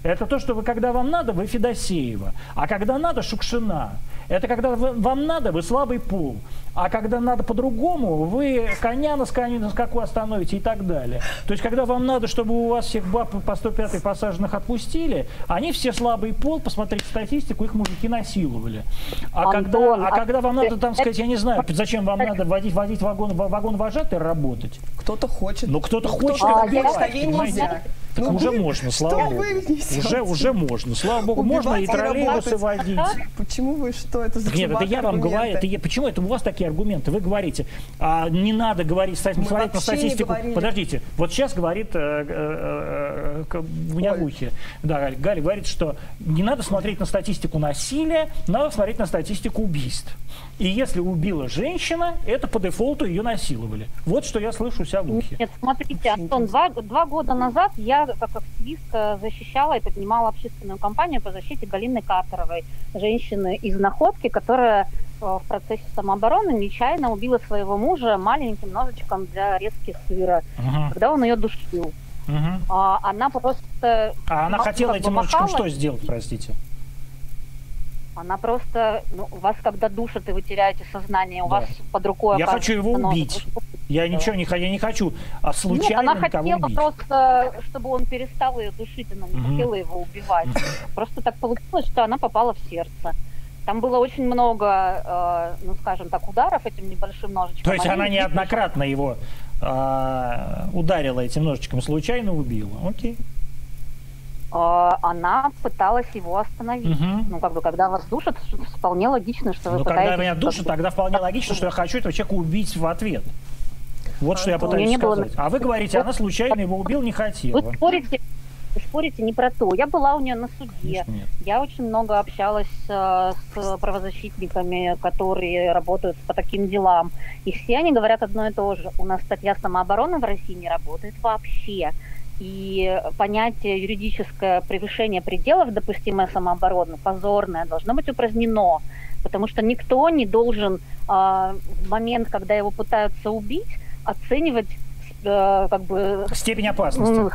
Это то, что вы когда вам надо, вы Федосеева, а когда надо Шукшина. Это когда вы- вам надо, вы слабый пол. А когда надо по-другому, вы коня на, скане, на скаку остановите и так далее. То есть, когда вам надо, чтобы у вас всех баб по 105 посаженных отпустили, они все слабый пол, посмотрите статистику, их мужики насиловали. А, Антон, когда, а а когда вам надо, там сказать, я не знаю, зачем вам надо водить, водить вагон, вагон вожатый работать? Кто-то хочет. Ну, кто-то Ну, хочет кто-то что ей понимаете? нельзя. Так Ну, уже вы- можно, слава богу. Уже, уже можно, слава богу, можно и Убивать троллейбусы водить. Почему вы что это за Так нет, это я вам говорю, это я, почему это у вас такие аргументы? Вы говорите, а, не надо говорить, ста- Мы смотреть на статистику. Подождите, вот сейчас говорит э, э, э, у меня в Оль. ухе, да, Галя, Галя говорит, что не надо смотреть на статистику насилия, надо смотреть на статистику убийств. И если убила женщина, это по дефолту ее насиловали. Вот что я слышу у себя в ухе. Нет, смотрите, Антон, два, два года назад я как активистка защищала и поднимала общественную кампанию по защите Галины Катеровой, женщины из Находки, которая э, в процессе самообороны нечаянно убила своего мужа маленьким ножичком для резки сыра, Мгм, когда он ее душил. мгм. А, она просто... А она хотела этим ножичком что сделать, простите? Она просто... Ну, вас когда душат и вы теряете сознание, у Да. вас под рукой... Я хочу его убить. Я ничего не хочу, я не хочу а Нет, случайно она никого хотела убить. просто, чтобы он перестал ее душить, она не Мгм. хотела его убивать. Просто так получилось, что она попала в сердце. Там было очень много, э, ну скажем так, ударов этим небольшим ножичком. То есть Они она не неоднократно его а, ударила этим ножичком, случайно убила. Окей. Э, она пыталась его остановить. Мгм. Ну, как бы, когда вас душат, вполне логично, что вы Но когда меня душат, тогда вполне логично, что я хочу этого человека убить в ответ. Вот что я Антон, пытаюсь не было- сказать. А вы говорите, она случайно его убил, не хотела. Вы спорите, вы спорите не про то. Я была у нее на суде. Конечно, нет. Я очень много общалась э, с правозащитниками, которые работают по таким делам. И все они говорят одно и то же. У нас статья самообороны в России не работает вообще. И понятие юридическое превышение пределов допустимой самообороны, позорное, должно быть упразднено. Потому что никто не должен э, в момент, когда его пытаются убить, оценивать э, как бы Степень опасности.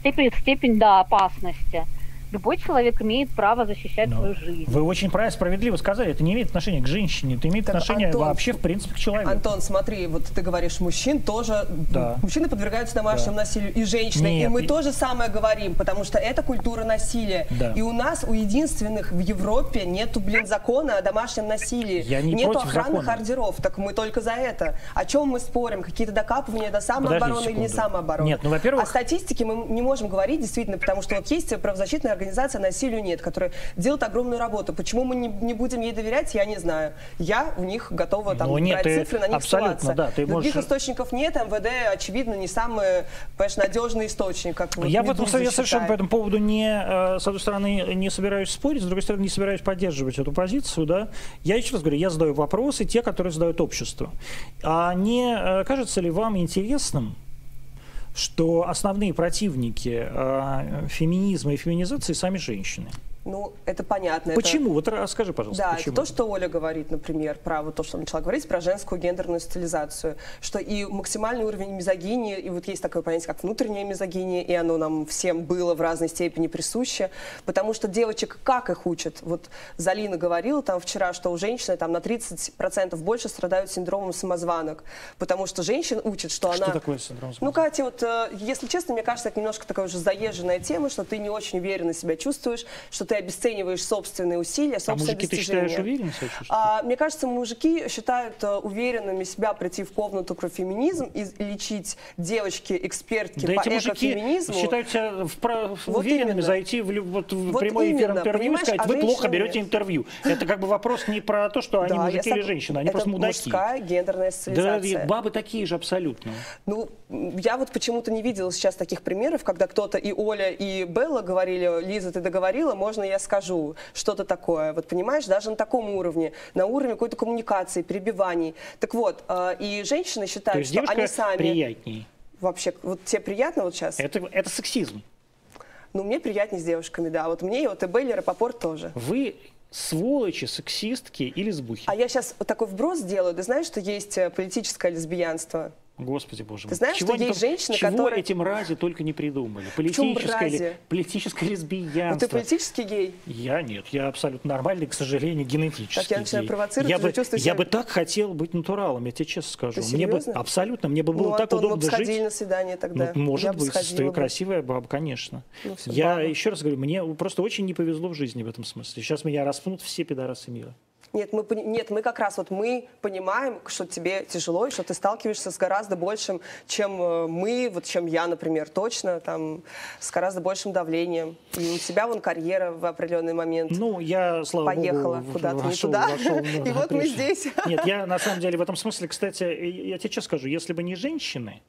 степень, степень да, опасности. Любой человек имеет право защищать Ну, свою жизнь. Вы очень правильно, справедливо сказали, это не имеет отношения к женщине, это имеет Так, отношение Антон, вообще, в принципе, к человеку. Антон, смотри, вот ты говоришь, мужчин тоже, Да. мужчины подвергаются домашнему Да. насилию и женщины, и Нет, мы и- то же самое говорим, потому что это культура насилия. Да. И у нас, у единственных в Европе нету, блин, закона о домашнем насилии. Я не нету охранных закона. ордеров, так мы только за это. О чем мы спорим? Какие-то докапывания до самообороны или не самообороны? Нет, ну, во-первых- О статистике мы не можем говорить, действительно, потому что вот есть правозащитная организация «Насилию нет», которая делает огромную работу. Почему мы не, не будем ей доверять, я не знаю. Я у них готова там Ну, нет, брать цифры, на них абсолютно, ссылаться. да, ты Других можешь- источников нет, МВД, очевидно, не самый, понимаешь, надежный источник, как вот Я в этом я совершенно по этому поводу не, э, с одной стороны, не собираюсь спорить, с другой стороны, не собираюсь поддерживать эту позицию. Да? Я еще раз говорю, я задаю вопросы, те, которые задают общество. А не э, кажется ли вам интересным, что основные противники э, феминизма и феминизации сами женщины? Ну, это понятно. это- Почему? Вот расскажи, пожалуйста, Да, почему? это то, что Оля говорит, например, про вот то, что она начала говорить, про женскую гендерную социализацию, что и максимальный уровень мизогинии, и вот есть такое понятие, как внутренняя мизогиния, и оно нам всем было в разной степени присуще, потому что девочек как их учат? Вот Залина говорила там вчера, что у женщины там на 30% больше страдают синдромом самозванок, потому что женщин учат, что, Что она... такое синдром Ну, Катя, вот, э, если честно, мне кажется, это немножко такая уже заезженная тема, что ты не очень уверенно себя чувствуешь, что ты обесцениваешь собственные усилия, А собственные мужики, ты достижения. считаешь, уверенно себя чувствуют? А, мне кажется, мужики считают э, уверенными себя прийти в комнату про феминизм и лечить девочки-экспертки Да по мужики экофеминизму. считают себя впра- Вот уверенными именно. зайти в, вот в Вот прямой эфир интервью и сказать, а вы плохо женщины берете нет. интервью. Это как бы вопрос не про то, что они Да, мужики или сог- женщины, они это просто мудаки. мужская гендерная Да, социализация. и бабы такие же абсолютно. Ну, я вот почему-то не видела сейчас таких примеров, когда кто-то и Оля, и Белла говорили, Лиза, ты договорила, можно можно я скажу что-то такое? Вот понимаешь, даже на таком уровне, на уровне какой-то коммуникации, перебиваний. Так вот, э, и женщины считают, что они сами... приятнее. Вообще, вот тебе приятно вот сейчас? Это, это сексизм. Ну, мне приятнее с девушками, да. Вот мне и вот и Белли Рапопорт тоже. Вы сволочи, сексистки или сбухи. А я сейчас вот такой вброс сделаю. Ты знаешь, что есть э, политическое лесбиянство? Господи боже мой. Ты знаешь, что они есть там- женщины, чего которые- эти мрази только не придумали. Политическое, ли- политическое лесбиянство. ты политический гей? Я нет, я абсолютно нормальный, к сожалению, генетически. Так я начинаю гей. провоцировать, я бы, чувствую я себя- бы так хотел быть натуралом, я тебе честно скажу. Ты мне бы абсолютно, мне бы было ну, так Антон, мы бы удобно жить. на свидание тогда. Ну, может Я бы быть, ты бы. красивая баба, конечно. Ну, я баба. еще раз говорю, мне просто очень не повезло в жизни в этом смысле. Сейчас меня распнут все пидорасы мира. Нет, мы, нет, мы как раз вот мы понимаем, что тебе тяжело, и что ты сталкиваешься с гораздо большим, чем э, мы, вот чем я, например, точно, там, с гораздо большим давлением. И у тебя вон карьера в определенный момент. Ну, я, слава Поехала богу, куда-то не туда. вошел, И да, вот мы здесь. Нет, я на самом деле в этом смысле, кстати, я тебе честно скажу, если бы не женщины,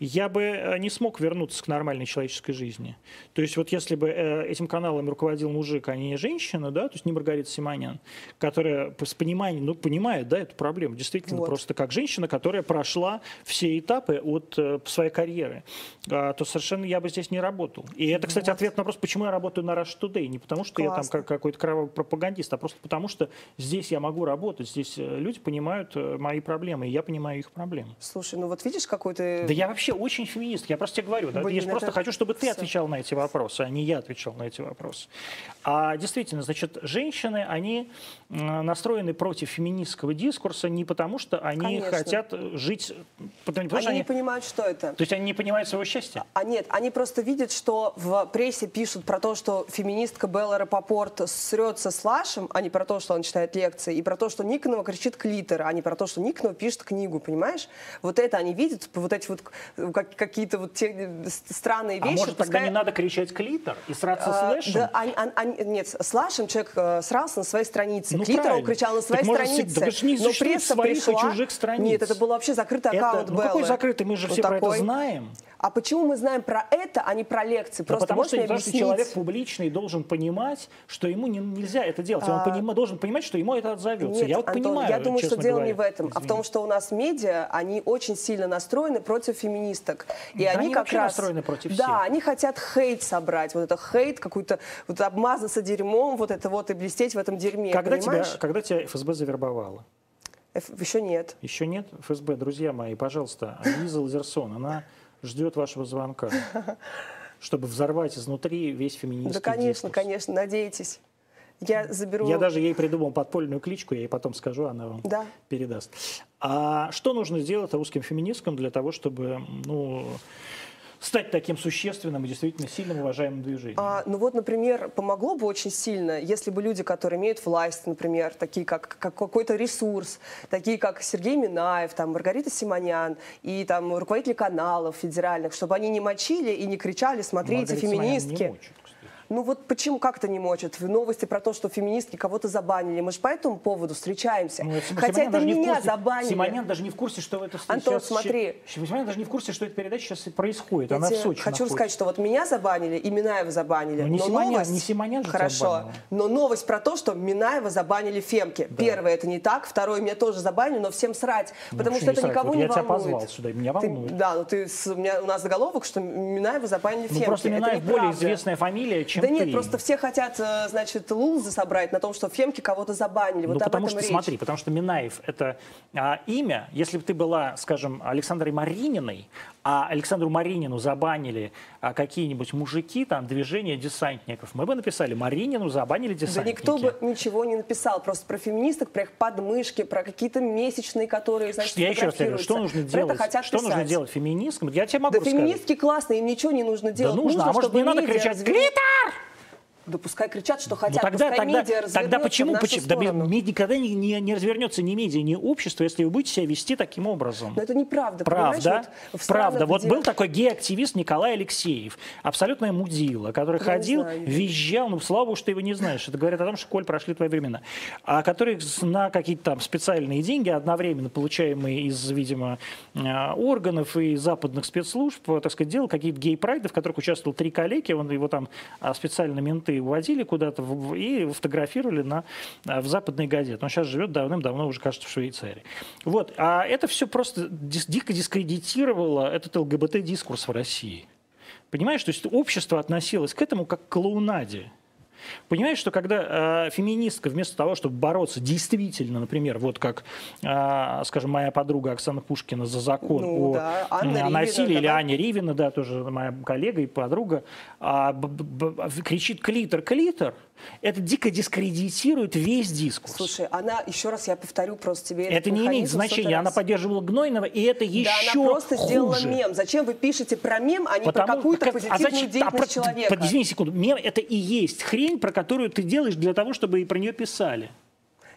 я бы э, не смог вернуться к нормальной человеческой жизни. То есть вот если бы э, этим каналом руководил мужик, а не женщина, да, то есть не Маргарита Симонян, которая с пониманием, ну, понимает, да, эту проблему, действительно, Вот. просто как женщина, которая прошла все этапы от э, своей карьеры, а, то совершенно я бы здесь не работал. И это, кстати, ответ на вопрос, почему я работаю на Rush Today. Не потому, что я там Классно. как какой-то кровавый пропагандист, а просто потому, что здесь я могу работать, здесь люди понимают мои проблемы, и я понимаю их проблемы. Слушай, ну вот видишь, какой ты... Да я вообще очень феминист, я просто тебе говорю. да, Блин, я просто хочу, чтобы ты отвечал на эти вопросы, а не я отвечал на эти вопросы. А действительно, значит, женщины, они настроены против феминистского дискурса не потому, что они Конечно. хотят жить... Потому, потому Они что не они, понимают, что это. то есть они не понимают своего счастья? А нет, они просто видят, что в прессе пишут про то, что феминистка Белла Рапопорт срется с Лашем, а не про то, что он читает лекции, и про то, что Никонова кричит клитор, а не про то, что Никонова пишет книгу, понимаешь? Вот это они видят, вот эти вот как- какие-то вот те э, странные А вещи. может, тогда пускай- не надо кричать клитор и сраться с А, Лэшем? да, они- они- они- нет, с Лашем человек э, срался на своей странице. Ну, Клитор он правильно. кричал на Так своей может, странице. вы же не но пресса своих и пришла... чужих страниц. Нет, это был вообще закрытый Это- аккаунт ну какой закрытый? Мы же Ну, все про это такой. знаем. А почему мы знаем про это, а не про лекции? Да Просто потому можешь что, потому что человек публичный должен понимать, что ему не- нельзя это делать. Он А. понима- должен понимать, что ему это отзовется. Нет, я вот Антон, понимаю, я думаю, что дело говоря. не в этом, а в том, что у нас медиа, они очень сильно настроены против феминисток. И Да они, они как раз... настроены против Да, всех. они хотят хейт собрать, вот это хейт, какой-то, вот обмазаться дерьмом, вот это вот, и блестеть в этом дерьме, Когда тебя, когда тебя ФСБ завербовала? Еще нет. Еще нет? ФСБ, друзья мои, пожалуйста, Лиза Лазерсон, она ждет вашего звонка, чтобы взорвать изнутри весь феминистский Да, конечно, дискурс. конечно, надейтесь. Я заберу... Я даже ей придумал подпольную кличку, я ей потом скажу, она вам Да. передаст. А что нужно сделать русским феминисткам для того, чтобы ну, стать таким существенным и действительно сильным уважаемым движением? А, ну вот, например, помогло бы очень сильно, если бы люди, которые имеют власть, например, такие как, как какой-то ресурс, такие как Сергей Минаев, там, Маргарита Симонян и там руководители каналов федеральных, чтобы они не мочили и не кричали, смотрите, Маргарита Симонян не феминистки. мочит. Ну вот почему, как это не мочат? Новости про то, что феминистки кого-то забанили. Мы же по этому поводу встречаемся. Ну, это Хотя это меня курсе- забанили. Симонян даже не в курсе, что это Антон, сейчас, смотри. Симонян даже не в курсе, что эта передача сейчас происходит. Я Она в Сочи хочу находится. рассказать, что вот меня забанили и Минаева забанили. Ну, не но Симонян, новость... не Симонян же тебя Хорошо. Но новость про то, что Минаева забанили Фемки. Первое, это не так. Второе, меня тоже забанили, но всем срать. Ну, потому что это срать? никого Вот не я тебя волнует. позвал сюда, меня Ты- волнует. да, ну ты, с- у, меня, у нас заголовок, что Минаева забанили Ну, Фемки. просто Это Минаев более известная фамилия, чем Да нет, просто все хотят, э, значит, лузы собрать на том, что Фемки кого-то забанили. Вот ну, потому что, речь. смотри, потому что Минаев – это а, имя. Если бы ты была, скажем, Александрой Марининой, а Александру Маринину забанили а, какие-нибудь мужики, там, движение десантников, мы бы написали «Маринину забанили Да десантники». никто бы ничего не написал, просто про феминисток, про их подмышки, про какие-то месячные, которые, значит, Я еще раз говорю, что нужно. Про делать? что нужно писать. делать феминисткам? Я тебе могу Да рассказать. феминистки классные, им ничего не нужно Да делать. нужно, а может не надо кричать «Глитер!» Да пускай кричат, что Ну, хотят, тогда, пускай тогда, медиа тогда почему, почему да, ми- никогда не, не, не развернется ни медиа, ни общество, если вы будете себя вести таким образом? Но это неправда? Правда, Вот правда. Вот где- был такой гей-активист Николай Алексеев, абсолютная мудила, который Я не ходил, знаю. визжал, ну, слава богу, что ты его не знаешь. Это говорит о том, что, Коль, прошли твои времена. А который на какие-то там специальные деньги, одновременно получаемые из, видимо, э, органов и западных спецслужб, э, так сказать, делал какие-то гей-прайды, в которых участвовал три коллеги, он его там а, специально менты и увозили куда-то и фотографировали на, а, в западной газете. Он сейчас живет давным-давно уже, кажется, в Швейцарии. Вот. А это все просто дико дискредитировало этот ЛГБТ-дискурс в России. Понимаешь, то есть общество относилось к этому как к клоунаде. Понимаешь, что когда э, феминистка вместо того, чтобы бороться действительно, например, вот как, э, скажем, моя подруга Оксана Пушкина за закон Ну о, да, Анна о насилии, или да. Аня Ривина, да, тоже моя коллега и подруга, а, б- б- б- кричит клитор, клитор, это дико дискредитирует весь дискурс. Слушай, она, еще раз я повторю просто тебе это не имеет значения. Она поддерживала Гнойного, и это еще Да, она просто хуже. сделала мем. Зачем вы пишете про мем, а не Потому- про какую-то позитивную зачем- деятельность про- человека? под- Извини секунду. Мем это и есть хрень, про которую ты делаешь для того, чтобы и про нее писали.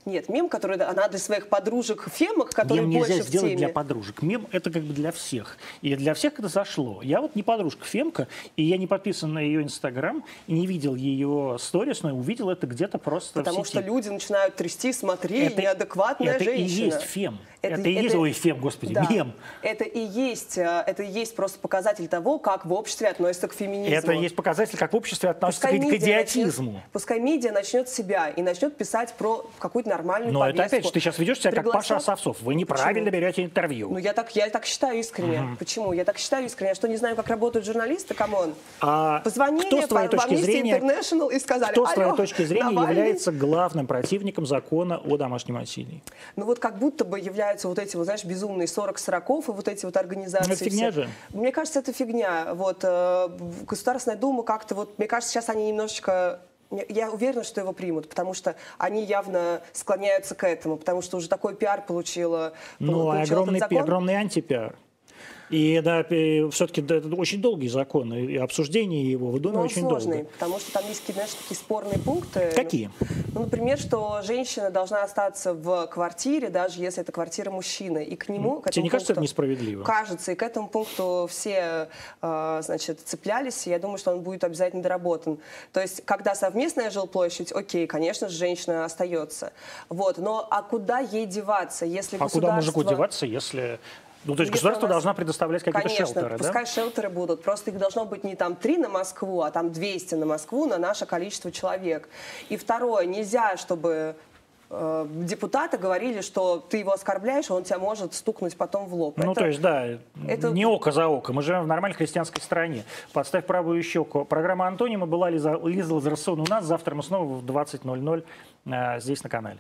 Нет, мем, который она для своих подружек фемок, которые Мем нельзя больше в сделать теме. для подружек. Мем это как бы для всех. И для всех это зашло. Я вот не подружка Фемка, и я не подписан на ее инстаграм, и не видел ее сторис, но увидел это где-то просто Потому что люди начинают трясти, смотри, Это- неадекватная это и женщина. есть фем. Это- Это, и есть, это- ой, фем, господи, Да. мем. Это и есть, э, это и есть просто показатель того, как в обществе относятся к феминизму. Это есть показатель, как в обществе относится к, Пускай к медиа идиотизму. начнет- пускай медиа начнет себя и начнет писать про какую-то нормальную Но это повестку. опять же, ты сейчас ведешь себя как Пригласят- Паша Осовцов. Вы неправильно Почему? берете интервью. Ну, я так, я так считаю искренне. Почему? Я так считаю искренне. Я что, не знаю, как работают журналисты? Come on. А Позвонили кто с твоей по- точки зрения, International и сказали, кто с твоей «Алло, точки зрения Навальный?» является главным противником закона о домашнем насилии? Ну вот как будто бы являются вот эти, вот, знаешь, безумные 40 сороков и вот эти вот организации. Ну, это фигня все. же. Мне кажется, это фигня. Вот э, Государственная Дума как-то вот, мне кажется, сейчас они немножечко я- уверена, что его примут, потому что они явно склоняются к этому, потому что уже такой пиар получила, Ну, получил этот огромный, огромный антипиар. И да, все-таки это очень долгий закон, и обсуждение его в Думе очень сложный, долго. потому что там есть какие-то, знаешь, такие спорные пункты. Какие? Ну, например, что женщина должна остаться в квартире, даже если это квартира мужчины. И к нему, к Тебе не кажется это пункту- несправедливо? Кажется, и к этому пункту все, э, значит, цеплялись, и я думаю, что он будет обязательно доработан. То есть, когда совместная жилплощадь, окей, конечно же, женщина остается. Вот, но а куда ей деваться, если А куда мужику государство- деваться, если... Ну, то есть государство нас- должна предоставлять какие-то Конечно, шелтеры, да? пускай шелтеры будут. Просто их должно быть не там три на Москву, а там 200 на Москву на наше количество человек. И второе, нельзя, чтобы э, депутаты говорили, что ты его оскорбляешь, он тебя может стукнуть потом в лоб. Ну, Это- то есть, да, это- не око за око. Мы живем в нормальной христианской стране. Подставь правую щеку. Программа «Антонима» была Лиза, Лиза Лазарсон у нас. Завтра мы снова в 20.00 э, здесь на канале.